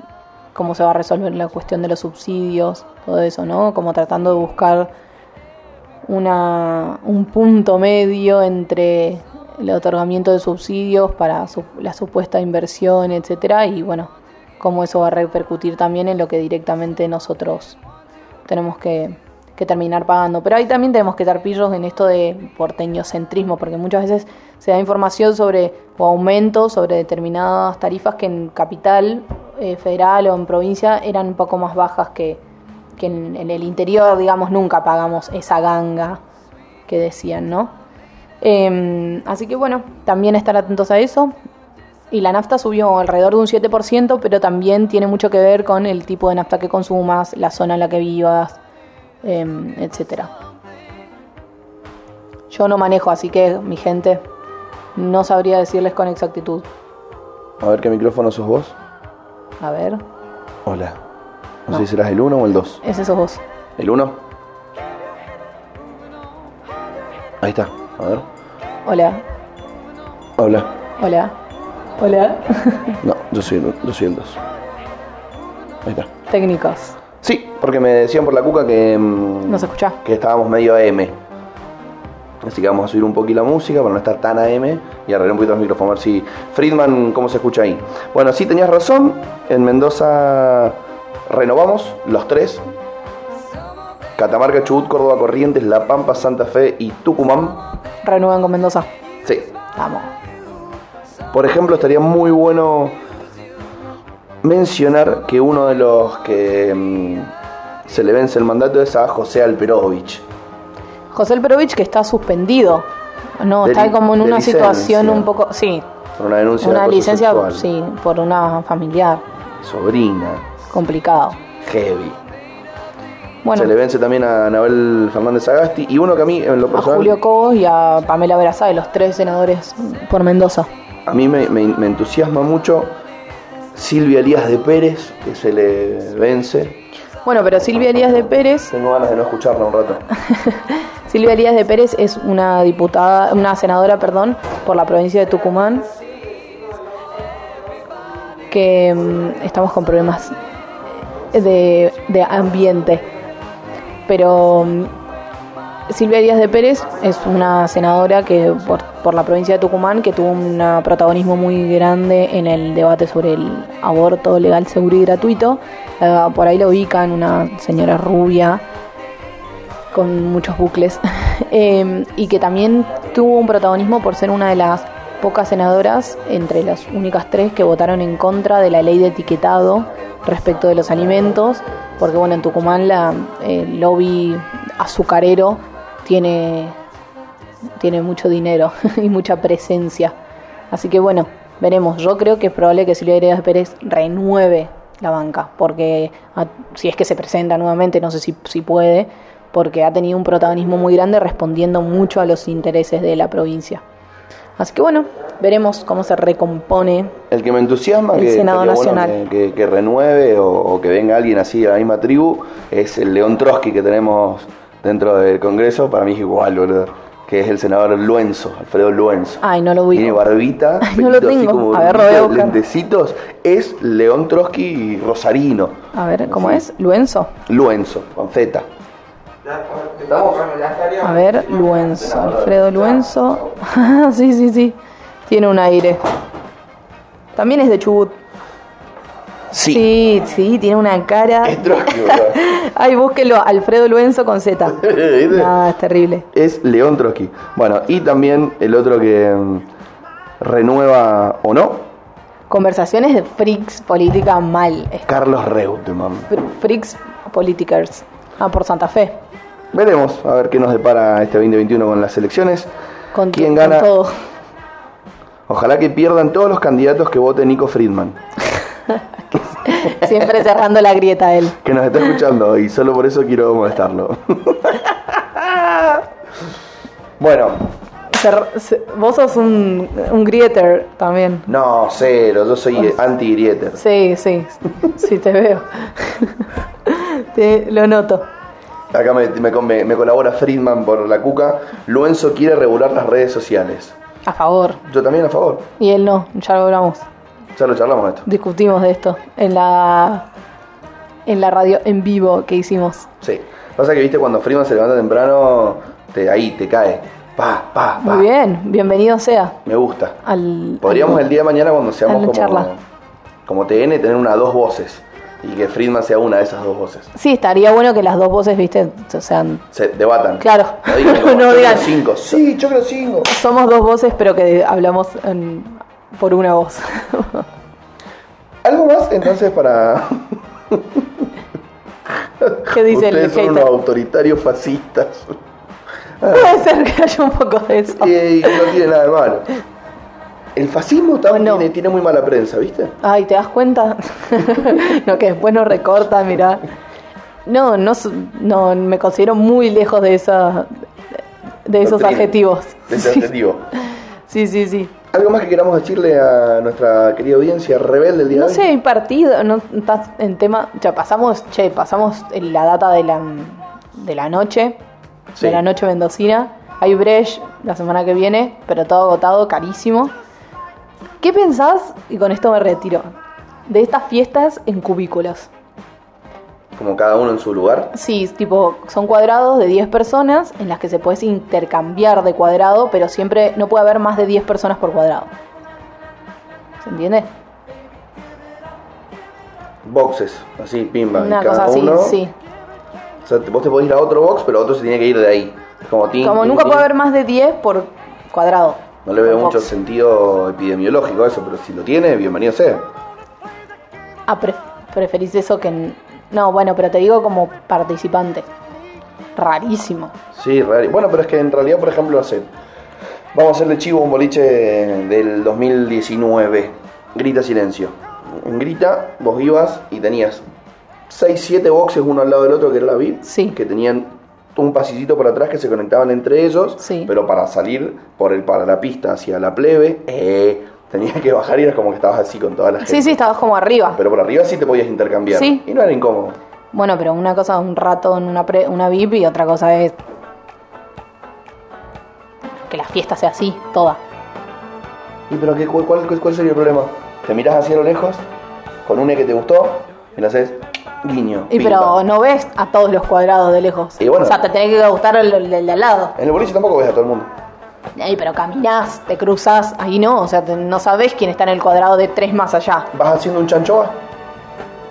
Speaker 2: cómo se va a resolver la cuestión de los subsidios, todo eso, ¿no? Como tratando de buscar una, un punto medio entre el otorgamiento de subsidios para su- la supuesta inversión, etcétera, y bueno, cómo eso va a repercutir también en lo que directamente nosotros tenemos que, que terminar pagando. Pero ahí también tenemos que estar pillos en esto de porteñocentrismo, porque muchas veces se da información sobre o aumentos sobre determinadas tarifas que en capital eh, federal o en provincia eran un poco más bajas que, que en, el interior, digamos, nunca pagamos esa ganga que decían, ¿no? Eh, así que bueno, también estar atentos a eso. Y la nafta subió alrededor de un 7%, pero también tiene mucho que ver con el tipo de nafta que consumas, la zona en la que vivas, eh, etcétera. Yo no manejo, así que mi gente no sabría decirles con exactitud.
Speaker 1: A ver qué micrófono sos vos.
Speaker 2: A ver,
Speaker 1: Hola. No,
Speaker 2: No.
Speaker 1: sé si serás el 1 o el 2.
Speaker 2: ese sos vos.
Speaker 1: ¿El 1? Ahí está. A ver.
Speaker 2: Hola,
Speaker 1: Hola.
Speaker 2: hola, hola.
Speaker 1: No, yo soy, el- yo soy el 2. Ahí está.
Speaker 2: Técnicos.
Speaker 1: Sí, porque me decían por la cuca que, mm,
Speaker 2: ¿No se escucha?
Speaker 1: que estábamos medio AM. Así que vamos a subir un poquito la música para no estar tan AM y arreglar un poquito los micrófonos. A ver si. Friedman, ¿cómo se escucha ahí? Bueno, sí, tenías razón. En Mendoza renovamos los tres: Catamarca, Chubut, Córdoba, Corrientes, La Pampa, Santa Fe y Tucumán.
Speaker 2: Renuevan con Mendoza.
Speaker 1: Sí.
Speaker 2: Vamos.
Speaker 1: Por ejemplo, estaría muy bueno mencionar que uno de los que mm, se le vence el mandato es a José Alperovich.
Speaker 2: José Perovich que está suspendido. No,
Speaker 1: De
Speaker 2: está como en
Speaker 1: de
Speaker 2: una situación un poco. Sí,
Speaker 1: Por una denuncia de
Speaker 2: una licencia,
Speaker 1: sexual.
Speaker 2: sí, por una familiar.
Speaker 1: Sobrina,
Speaker 2: Complicado.
Speaker 1: heavy.
Speaker 2: Bueno,
Speaker 1: Se le vence también a Anabel Fernández Agasti y uno que a mí, en lo
Speaker 2: a
Speaker 1: personal,
Speaker 2: Julio Cobos y a Pamela Verazade, los tres senadores por Mendoza.
Speaker 1: A mí me, me- me entusiasma mucho Silvia Elías de Pérez, que se le vence.
Speaker 2: Bueno, pero Silvia Elías de Pérez,
Speaker 1: Tengo ganas de no escucharla un rato. <laughs>
Speaker 2: Silvia Elías de Pérez es una diputada, una senadora, perdón, por la provincia de Tucumán, que mm, estamos con problemas de, de ambiente. Pero mm, Silvia Díaz de Pérez es una senadora que por, por la provincia de Tucumán que tuvo un protagonismo muy grande en el debate sobre el aborto legal, seguro y gratuito. Eh, por ahí la ubican, una señora rubia con muchos bucles <laughs> Eh, y que también tuvo un protagonismo por ser una de las pocas senadoras entre las únicas tres que votaron en contra de la ley de etiquetado respecto de los alimentos porque bueno en Tucumán la el lobby azucarero tiene tiene mucho dinero <laughs> y mucha presencia. Así que bueno veremos. Yo creo que es probable que Silvia Heredas Pérez renueve la banca porque a- si es que se presenta nuevamente no sé si, si puede porque ha tenido un protagonismo muy grande respondiendo mucho a los intereses de la provincia. Así que bueno veremos cómo se recompone
Speaker 1: El que me entusiasma,
Speaker 2: El
Speaker 1: que,
Speaker 2: Senado Nacional.
Speaker 1: que, que- que renueve o, o que venga alguien así de la misma tribu, es el León Trotsky que tenemos dentro del Congreso. Para mí es igual, boludo. Que es el senador Luenzo, Alfredo Luenzo.
Speaker 2: ay no lo ubico
Speaker 1: Tiene barbita, <laughs>
Speaker 2: Ay, no lo
Speaker 1: pelito así
Speaker 2: tengo.
Speaker 1: como
Speaker 2: A ver, lo voy a
Speaker 1: lentecitos. Es León Trotsky y Rosarino.
Speaker 2: a ver cómo
Speaker 1: Sí.
Speaker 2: es Luenzo
Speaker 1: Luenzo, con Z.
Speaker 2: A ver, Luenzo, Alfredo Luenzo. <laughs> sí, sí, sí. Tiene un aire. También es de Chubut.
Speaker 1: Sí,
Speaker 2: Sí, sí, tiene una cara.
Speaker 1: es Trotsky. <laughs>
Speaker 2: Ay, búsquelo, Alfredo Luenzo con Z. <laughs> No, es terrible.
Speaker 1: es León Trotsky. Bueno, y también el otro que mm, renueva o no,
Speaker 2: Conversaciones de freaks política mal.
Speaker 1: Carlos Reutemann.
Speaker 2: fr- Freaks politikers. Ah, por Santa Fe.
Speaker 1: Veremos a ver qué nos depara este 2021 con las elecciones.
Speaker 2: Con,
Speaker 1: ¿Quién
Speaker 2: con
Speaker 1: gana?
Speaker 2: todo.
Speaker 1: Ojalá que pierdan todos los candidatos que vote Nico Friedman, <laughs> <laughs>
Speaker 2: Siempre cerrando la grieta él.
Speaker 1: que nos está escuchando y solo por eso quiero molestarlo. <laughs> bueno,
Speaker 2: vos sos un, un grieter también.
Speaker 1: no, cero, yo soy anti-grieter.
Speaker 2: Sí, sí, sí te veo. <laughs> Te- lo noto.
Speaker 1: Acá me- me colabora Friedman por la cuca. Luenzo quiere regular las redes sociales.
Speaker 2: A favor.
Speaker 1: Yo también a favor.
Speaker 2: Y él no, ya lo hablamos.
Speaker 1: Ya lo charlamos de esto.
Speaker 2: Discutimos de esto en la en la radio en vivo que hicimos.
Speaker 1: Sí. Pasa que viste cuando Friedman se levanta temprano, te, ahí te cae. Pa, pa, pa.
Speaker 2: Muy bien, bienvenido sea
Speaker 1: Me gusta.
Speaker 2: al
Speaker 1: Podríamos
Speaker 2: al-
Speaker 1: el día de mañana cuando seamos como,
Speaker 2: charla.
Speaker 1: como TN tener una dos voces. Y que Friedman sea una de esas dos voces.
Speaker 2: Sí, estaría bueno que las dos voces, viste, sean
Speaker 1: Se debatan.
Speaker 2: Claro.
Speaker 1: No digan como,
Speaker 2: No
Speaker 1: "Yo
Speaker 2: digan-
Speaker 1: creo cinco. Sí, yo creo cinco.
Speaker 2: somos dos voces, pero que hablamos en- por una voz. <laughs>
Speaker 1: ¿Algo más entonces para... <laughs>
Speaker 2: ¿Qué dice el
Speaker 1: Ustedes son
Speaker 2: hater?
Speaker 1: unos autoritarios fascistas. <laughs>
Speaker 2: Puede ser que haya un poco de eso.
Speaker 1: Y no tiene nada de malo. El fascismo también
Speaker 2: Bueno.
Speaker 1: tiene, tiene muy mala prensa, ¿viste?
Speaker 2: Ay, ¿te das cuenta? no, que después nos recorta, mirá. No, no, no, me considero muy lejos de esa, de esos
Speaker 1: Doctrina.
Speaker 2: adjetivos.
Speaker 1: De ese
Speaker 2: Sí.
Speaker 1: adjetivo.
Speaker 2: Sí, sí, sí.
Speaker 1: ¿Algo más que queramos decirle a nuestra querida audiencia rebelde el día
Speaker 2: No
Speaker 1: de
Speaker 2: sé,
Speaker 1: hoy?
Speaker 2: hay partido, no estás en tema, ya pasamos, che, pasamos la data de la de la noche,
Speaker 1: Sí.
Speaker 2: de la noche mendocina. Hay Brecht la semana que viene, pero todo agotado, carísimo. ¿Qué pensás? Y con esto me retiro. De estas fiestas en cubículos.
Speaker 1: Como cada uno en su lugar.
Speaker 2: Sí, tipo, son cuadrados de 10 personas en las que se puedes intercambiar de cuadrado, pero siempre no puede haber más de 10 personas por cuadrado. ¿Se entiende?
Speaker 1: Boxes, así, pimba.
Speaker 2: Una
Speaker 1: cada
Speaker 2: cosa así,
Speaker 1: uno,
Speaker 2: sí.
Speaker 1: O sea, vos te podés ir a otro box, pero otro se tiene que ir de ahí. Como tin,
Speaker 2: Como
Speaker 1: tin,
Speaker 2: nunca
Speaker 1: tin.
Speaker 2: puede haber más de 10 por cuadrado.
Speaker 1: No le veo mucho
Speaker 2: box.
Speaker 1: sentido epidemiológico a eso, pero si lo tiene, bienvenido sea.
Speaker 2: Ah, pre- preferís eso que... n- No, bueno, pero te digo como participante. Rarísimo.
Speaker 1: Sí, raro. Bueno, pero es que en realidad, por ejemplo, hace. Vamos a hacerle chivo un boliche del 2019. Grita silencio. En Grita, vos ibas y tenías 6, 7 boxes uno al lado del otro, que era la VIP.
Speaker 2: Sí.
Speaker 1: Que tenían un pasillito por atrás que se conectaban entre ellos.
Speaker 2: Sí.
Speaker 1: Pero para salir por el, para la pista hacia la plebe, eh, tenías que bajar y era como que estabas así con toda la gente.
Speaker 2: Sí, sí, estabas como arriba.
Speaker 1: Pero por arriba sí te podías intercambiar.
Speaker 2: Sí.
Speaker 1: Y no era incómodo.
Speaker 2: Bueno, pero una cosa es un rato en una, pre- una VIP y otra cosa es que la fiesta sea así, toda.
Speaker 1: ¿Y pero qué, cuál, cuál, cuál sería el problema? Te mirás hacia lo lejos, con una que te gustó, y le haces guiño.
Speaker 2: Y pero no ves a todos los cuadrados de lejos.
Speaker 1: Y bueno.
Speaker 2: o sea, te tenés que gustar el, el- el de al lado.
Speaker 1: En el boliche tampoco ves a todo el mundo.
Speaker 2: Ahí, pero caminás, te cruzas, ahí no, o sea, te- no sabés quién está en el cuadrado de tres más allá.
Speaker 1: ¿Vas haciendo un chanchoa?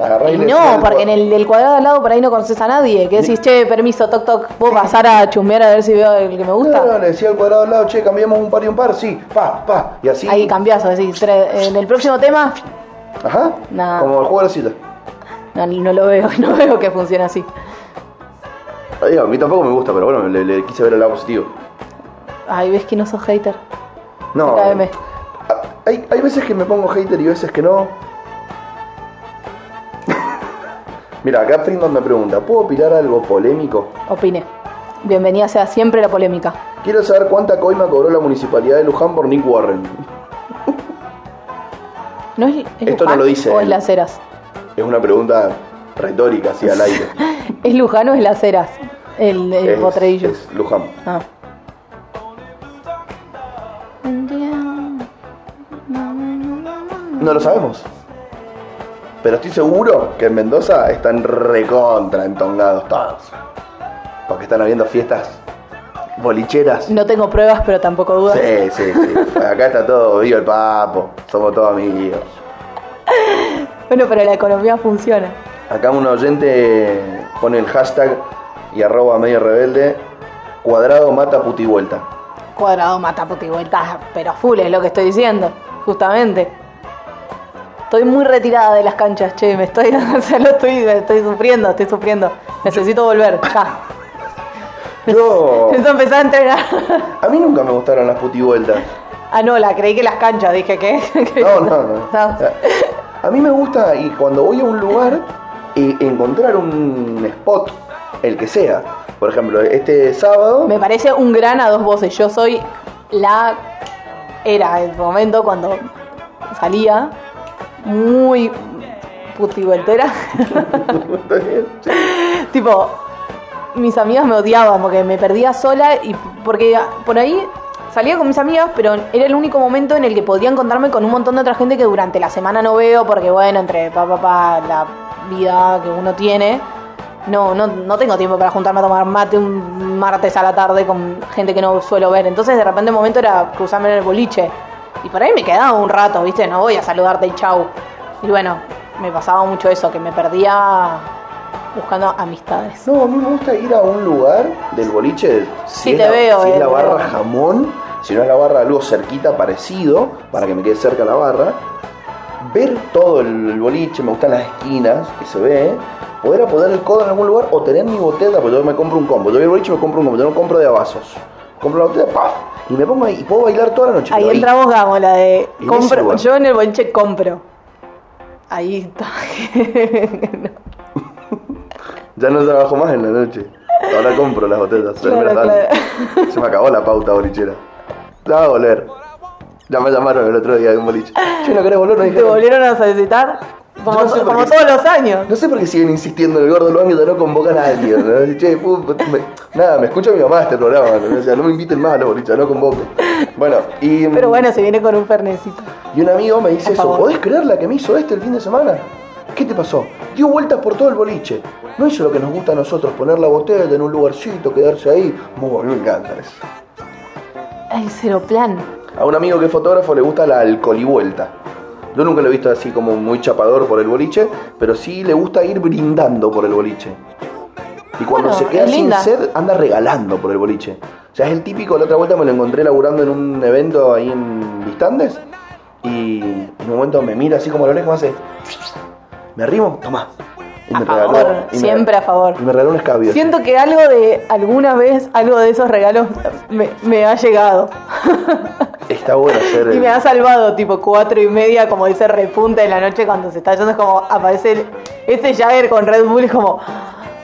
Speaker 1: Agarrás y,
Speaker 2: Y
Speaker 1: le
Speaker 2: no,
Speaker 1: al
Speaker 2: porque en el del cuadrado al lado por ahí no conoces a nadie. Que decís, che, permiso, toc toc, ¿puedo pasar a chumbear a ver si veo el que me gusta?
Speaker 1: No, no, le decía al cuadrado al lado, che, cambiamos un par y un par, sí, pa, pa, y así.
Speaker 2: Ahí cambiás, o decís, tre- en el próximo tema,
Speaker 1: Ajá. Como el juego de la cita.
Speaker 2: no, no lo veo, <laughs> no veo que funcione así.
Speaker 1: A mí tampoco me gusta, pero bueno, le, le quise ver el lado positivo.
Speaker 2: Ay, ves que no sos hater.
Speaker 1: No. Hay, hay veces que me pongo hater y veces que no. <laughs> Mira, acá Friedman me pregunta, ¿puedo opinar algo polémico?
Speaker 2: Opine. Bienvenida sea siempre la polémica.
Speaker 1: Quiero saber cuánta coima cobró la municipalidad de Luján por Nick Warren.
Speaker 2: ¿No es, es
Speaker 1: Esto no lo dice
Speaker 2: ¿O es. Las Heras?
Speaker 1: Es una pregunta retórica, así al aire. <laughs>
Speaker 2: ¿Es Luján o es Las Heras? El, el
Speaker 1: Es- es Luján.
Speaker 2: Ah.
Speaker 1: No lo sabemos. Pero estoy seguro que en Mendoza están recontra entongados todos. Porque están habiendo fiestas bolicheras.
Speaker 2: No tengo pruebas, pero tampoco dudas.
Speaker 1: Sí, sí, sí. Acá está todo, vivo el papo. Somos todos amigos.
Speaker 2: Bueno, pero la economía funciona.
Speaker 1: Acá un oyente pone el hashtag y arroba medio rebelde. Cuadrado mata puti vuelta.
Speaker 2: Cuadrado mata puta y vuelta, pero full es lo que estoy diciendo, justamente. Estoy muy retirada de las canchas, che, me estoy, <laughs> o sea, lo estoy, estoy sufriendo, estoy sufriendo. Necesito volver, ya.
Speaker 1: Yo. <laughs>
Speaker 2: Necesito empezar a entrenar.
Speaker 1: A mí nunca me gustaron las puti vueltas.
Speaker 2: Ah, no, la creí que las canchas, dije que. <laughs>
Speaker 1: No, no, no. A mí me gusta, y cuando voy a un lugar, e- encontrar un spot, el que sea. Por ejemplo, este sábado.
Speaker 2: Me parece un gran a dos voces. Yo soy la. Era su momento cuando salía muy putivueltera. <laughs> tipo, mis amigas me odiaban porque me perdía sola y porque por ahí salía con mis amigas, pero era el único momento en el que podía encontrarme con un montón de otra gente que durante la semana no veo porque bueno, entre papá, papá, la vida que uno tiene, no, no, no tengo tiempo para juntarme a tomar mate un martes a la tarde con gente que no suelo ver. Entonces de repente un momento era cruzarme en el boliche. Y por ahí me quedaba un rato, ¿viste? No voy a saludarte y chau. Y bueno, me pasaba mucho eso, que me perdía buscando amistades.
Speaker 1: No, a mí me gusta ir a un lugar del boliche. Si
Speaker 2: Sí, te
Speaker 1: la,
Speaker 2: veo,
Speaker 1: Si es
Speaker 2: eh,
Speaker 1: la barra
Speaker 2: veo.
Speaker 1: jamón, si no es la barra algo cerquita parecido, para que me quede cerca la barra. Ver todo el, boliche, me gustan las esquinas que se ve. Poder apoyar el codo en algún lugar o tener mi botella, pues yo me compro un combo. Yo voy al boliche y me compro un combo, yo no compro de a vasos. Compro la botella, ¡paf! Y me pongo ahí y puedo bailar toda la noche.
Speaker 2: Ahí
Speaker 1: pero
Speaker 2: entramos, Gamo, la de
Speaker 1: En
Speaker 2: compro. Yo en el boliche compro. Ahí está. <laughs>
Speaker 1: Ya no trabajo más en la noche. Ahora compro las botellas. se me las
Speaker 2: Claro,
Speaker 1: dan.
Speaker 2: claro. <laughs>
Speaker 1: Se me acabó la pauta bolichera. Ya va a volver. Ya me llamaron el otro día de un boliche. Che, ¿no querés volver? No
Speaker 2: ¿Te volvieron a solicitar? Como,
Speaker 1: no sé
Speaker 2: como todos los años.
Speaker 1: No sé por qué siguen insistiendo en el gordo Luan que ya no convocan a alguien. ¿no? Che, pu- me- nada, me escucha mi mamá este programa. ¿no? O sea, no me inviten más a los boliches, no convoco. Bueno, y,
Speaker 2: Pero bueno, se viene con un fernecito.
Speaker 1: y un amigo me dice eso. ¿Podés creer la que me hizo este el fin de semana? ¿Qué te pasó? Dio vueltas por todo el boliche. No hizo lo que nos gusta a nosotros, poner la botella en un lugarcito, quedarse ahí. Muy, me encanta eso.
Speaker 2: El cero plan.
Speaker 1: A un amigo que es fotógrafo le gusta la alcoholivuelta. Yo nunca lo he visto así como muy chapador por el boliche, pero sí le gusta ir brindando por el boliche. Y cuando
Speaker 2: Bueno,
Speaker 1: se queda sin
Speaker 2: linda.
Speaker 1: sed, anda regalando por el boliche. O sea, es el típico, la otra vuelta me lo encontré laburando en un evento ahí en Vistandes. Y en un momento me mira así como a oreja y me hace. Me arrimo, toma. Y
Speaker 2: A
Speaker 1: me
Speaker 2: favor,
Speaker 1: y me-
Speaker 2: siempre a favor.
Speaker 1: Y me regaló un escabio.
Speaker 2: Siento que algo de alguna vez, algo de esos regalos me, me ha llegado. <laughs>
Speaker 1: Está bueno hacer.
Speaker 2: Y
Speaker 1: el-
Speaker 2: me ha salvado, tipo cuatro y media, como dice repunta en la noche cuando se está yendo, es como aparece el- este Jagger con Red Bull, es como.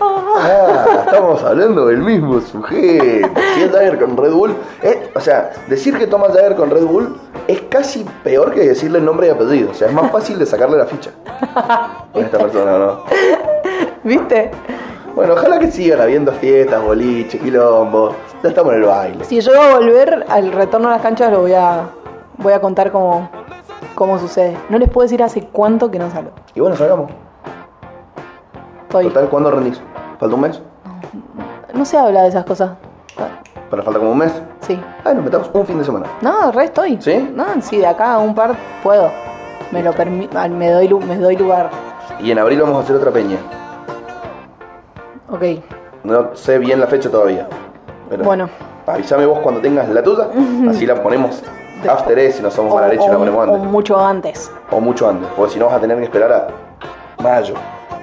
Speaker 2: Ah.
Speaker 1: Estamos hablando del mismo sujeto. Si es con Red Bull. eh, o sea, decir que toma Jagger con Red Bull es casi peor que decirle el nombre y apellido. O sea, es más fácil de sacarle la ficha. A esta persona, ¿no?
Speaker 2: ¿Viste?
Speaker 1: Bueno, ojalá que sigan habiendo fiestas, boliches, quilombo. Ya estamos en el baile.
Speaker 2: Si yo a volver al retorno a las canchas, lo voy a, voy a contar cómo, cómo sucede. No les puedo decir hace cuánto que no salgo.
Speaker 1: Y bueno, salgamos.
Speaker 2: Estoy.
Speaker 1: Total, ¿cuándo rendís? ¿Falta un mes?
Speaker 2: No se habla de esas cosas.
Speaker 1: ¿Para falta como un mes?
Speaker 2: Sí.
Speaker 1: Ah, nos metamos un fin de semana.
Speaker 2: No, re estoy.
Speaker 1: ¿Sí?
Speaker 2: No, sí, de acá a un par puedo. Me lo permi- me doy me doy lugar.
Speaker 1: Y en abril vamos a hacer otra peña.
Speaker 2: Ok.
Speaker 1: No sé bien la fecha todavía. Pero
Speaker 2: Bueno.
Speaker 1: Avísame vos cuando tengas la tuya, <laughs> así la ponemos after es, si no somos
Speaker 2: O,
Speaker 1: mala leche,
Speaker 2: o-
Speaker 1: la ponemos
Speaker 2: o
Speaker 1: antes.
Speaker 2: mucho antes.
Speaker 1: O mucho antes, porque si no vas a tener que esperar a mayo.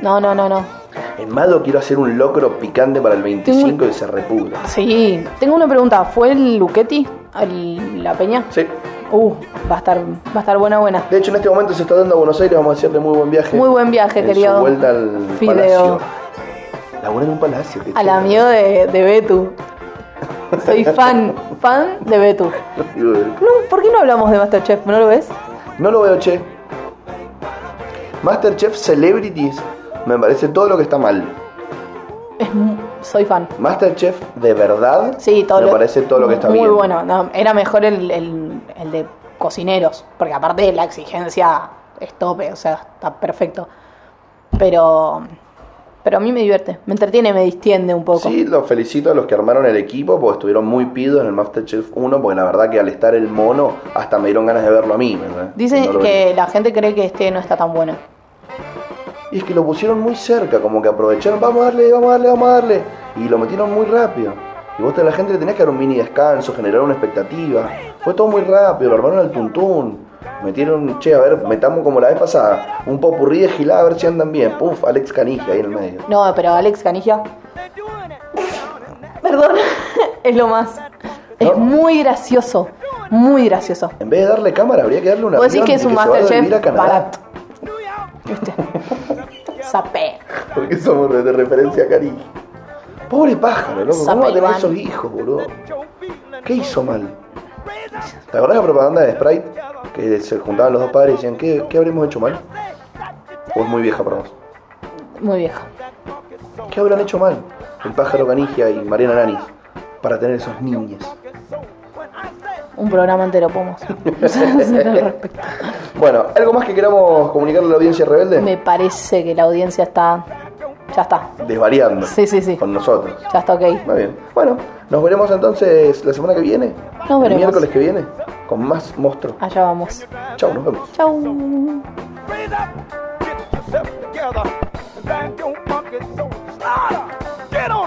Speaker 2: No, no, no, no.
Speaker 1: En mayo quiero hacer un locro picante para el 25 y se repudra.
Speaker 2: Sí. Tengo una pregunta. ¿Fue el Luchetti? ¿El- ¿La peña?
Speaker 1: Sí.
Speaker 2: Uh, va a estar, va a estar buena, buena.
Speaker 1: De hecho, en este momento se está dando a Buenos Aires, vamos a decirle muy buen viaje.
Speaker 2: Muy buen viaje,
Speaker 1: en
Speaker 2: querido.
Speaker 1: Su vuelta al
Speaker 2: Fideo.
Speaker 1: palacio. Laburé en un palacio. qué
Speaker 2: Al
Speaker 1: chulo.
Speaker 2: amigo de, de Betu. Soy <laughs> fan, fan de Betu. No, ¿Por qué no hablamos de Masterchef? ¿No lo ves?
Speaker 1: No lo veo, che. Masterchef Celebrities me parece todo lo que está mal.
Speaker 2: Es soy fan.
Speaker 1: Masterchef de verdad
Speaker 2: Sí, todo
Speaker 1: me
Speaker 2: lo-
Speaker 1: parece todo lo que está
Speaker 2: muy
Speaker 1: bien.
Speaker 2: bueno. No, era mejor el, el- el de cocineros, porque aparte la exigencia es tope, o sea, está perfecto. Pero, pero a mí me divierte, me entretiene, me distiende un poco.
Speaker 1: Sí, los felicito a los que armaron el equipo porque estuvieron muy pidos en el Masterchef 1 porque la verdad que al estar el mono hasta me dieron ganas de verlo a mí. ¿verdad?
Speaker 2: Dicen
Speaker 1: No
Speaker 2: que
Speaker 1: vi.
Speaker 2: la gente cree que este no está tan bueno.
Speaker 1: Y es que lo pusieron muy cerca, como que aprovecharon, vamos a darle, vamos a darle, vamos a darle. Y lo metieron muy rápido. Y vos a la gente le tenías que dar un mini descanso, generar una expectativa. Fue todo muy rápido, lo armaron al tuntún. Metieron, che, a ver, metamos como la vez pasada, un popurrí de gilada a ver si andan bien. Puf, Alex Canigia ahí en el medio.
Speaker 2: No, pero Alex Canigia. Perdón, <laughs> es lo más. Es muy gracioso. Muy gracioso.
Speaker 1: En vez de darle cámara, habría que darle una
Speaker 2: Vos decís que es un Masterchef barato. ¿Viste? Sapé.
Speaker 1: Porque somos de, referencia a Cari. Pobre pájaro, loco. ¿Cómo va a tener esos hijos, boludo? ¿Qué hizo mal? ¿Te acordás la propaganda de Sprite? Que se juntaban los dos padres y decían, ¿qué, qué habremos hecho mal? ¿O es muy vieja para vos?
Speaker 2: Muy vieja.
Speaker 1: ¿Qué habrán hecho mal el pájaro Canigia y Mariana Nanis para tener esos niños?
Speaker 2: un programa entero podemos. <laughs>
Speaker 1: Bueno, ¿algo más que queramos comunicarle a la audiencia rebelde?
Speaker 2: Me parece que la audiencia está. Ya está.
Speaker 1: Desvariando.
Speaker 2: Sí, sí, sí.
Speaker 1: Con nosotros.
Speaker 2: Ya está ok.
Speaker 1: Muy bien. Bueno, nos veremos entonces la semana que viene.
Speaker 2: Nos veremos.
Speaker 1: El miércoles que viene. Con más monstruos.
Speaker 2: Allá vamos.
Speaker 1: Chau, nos vemos.
Speaker 2: Chau.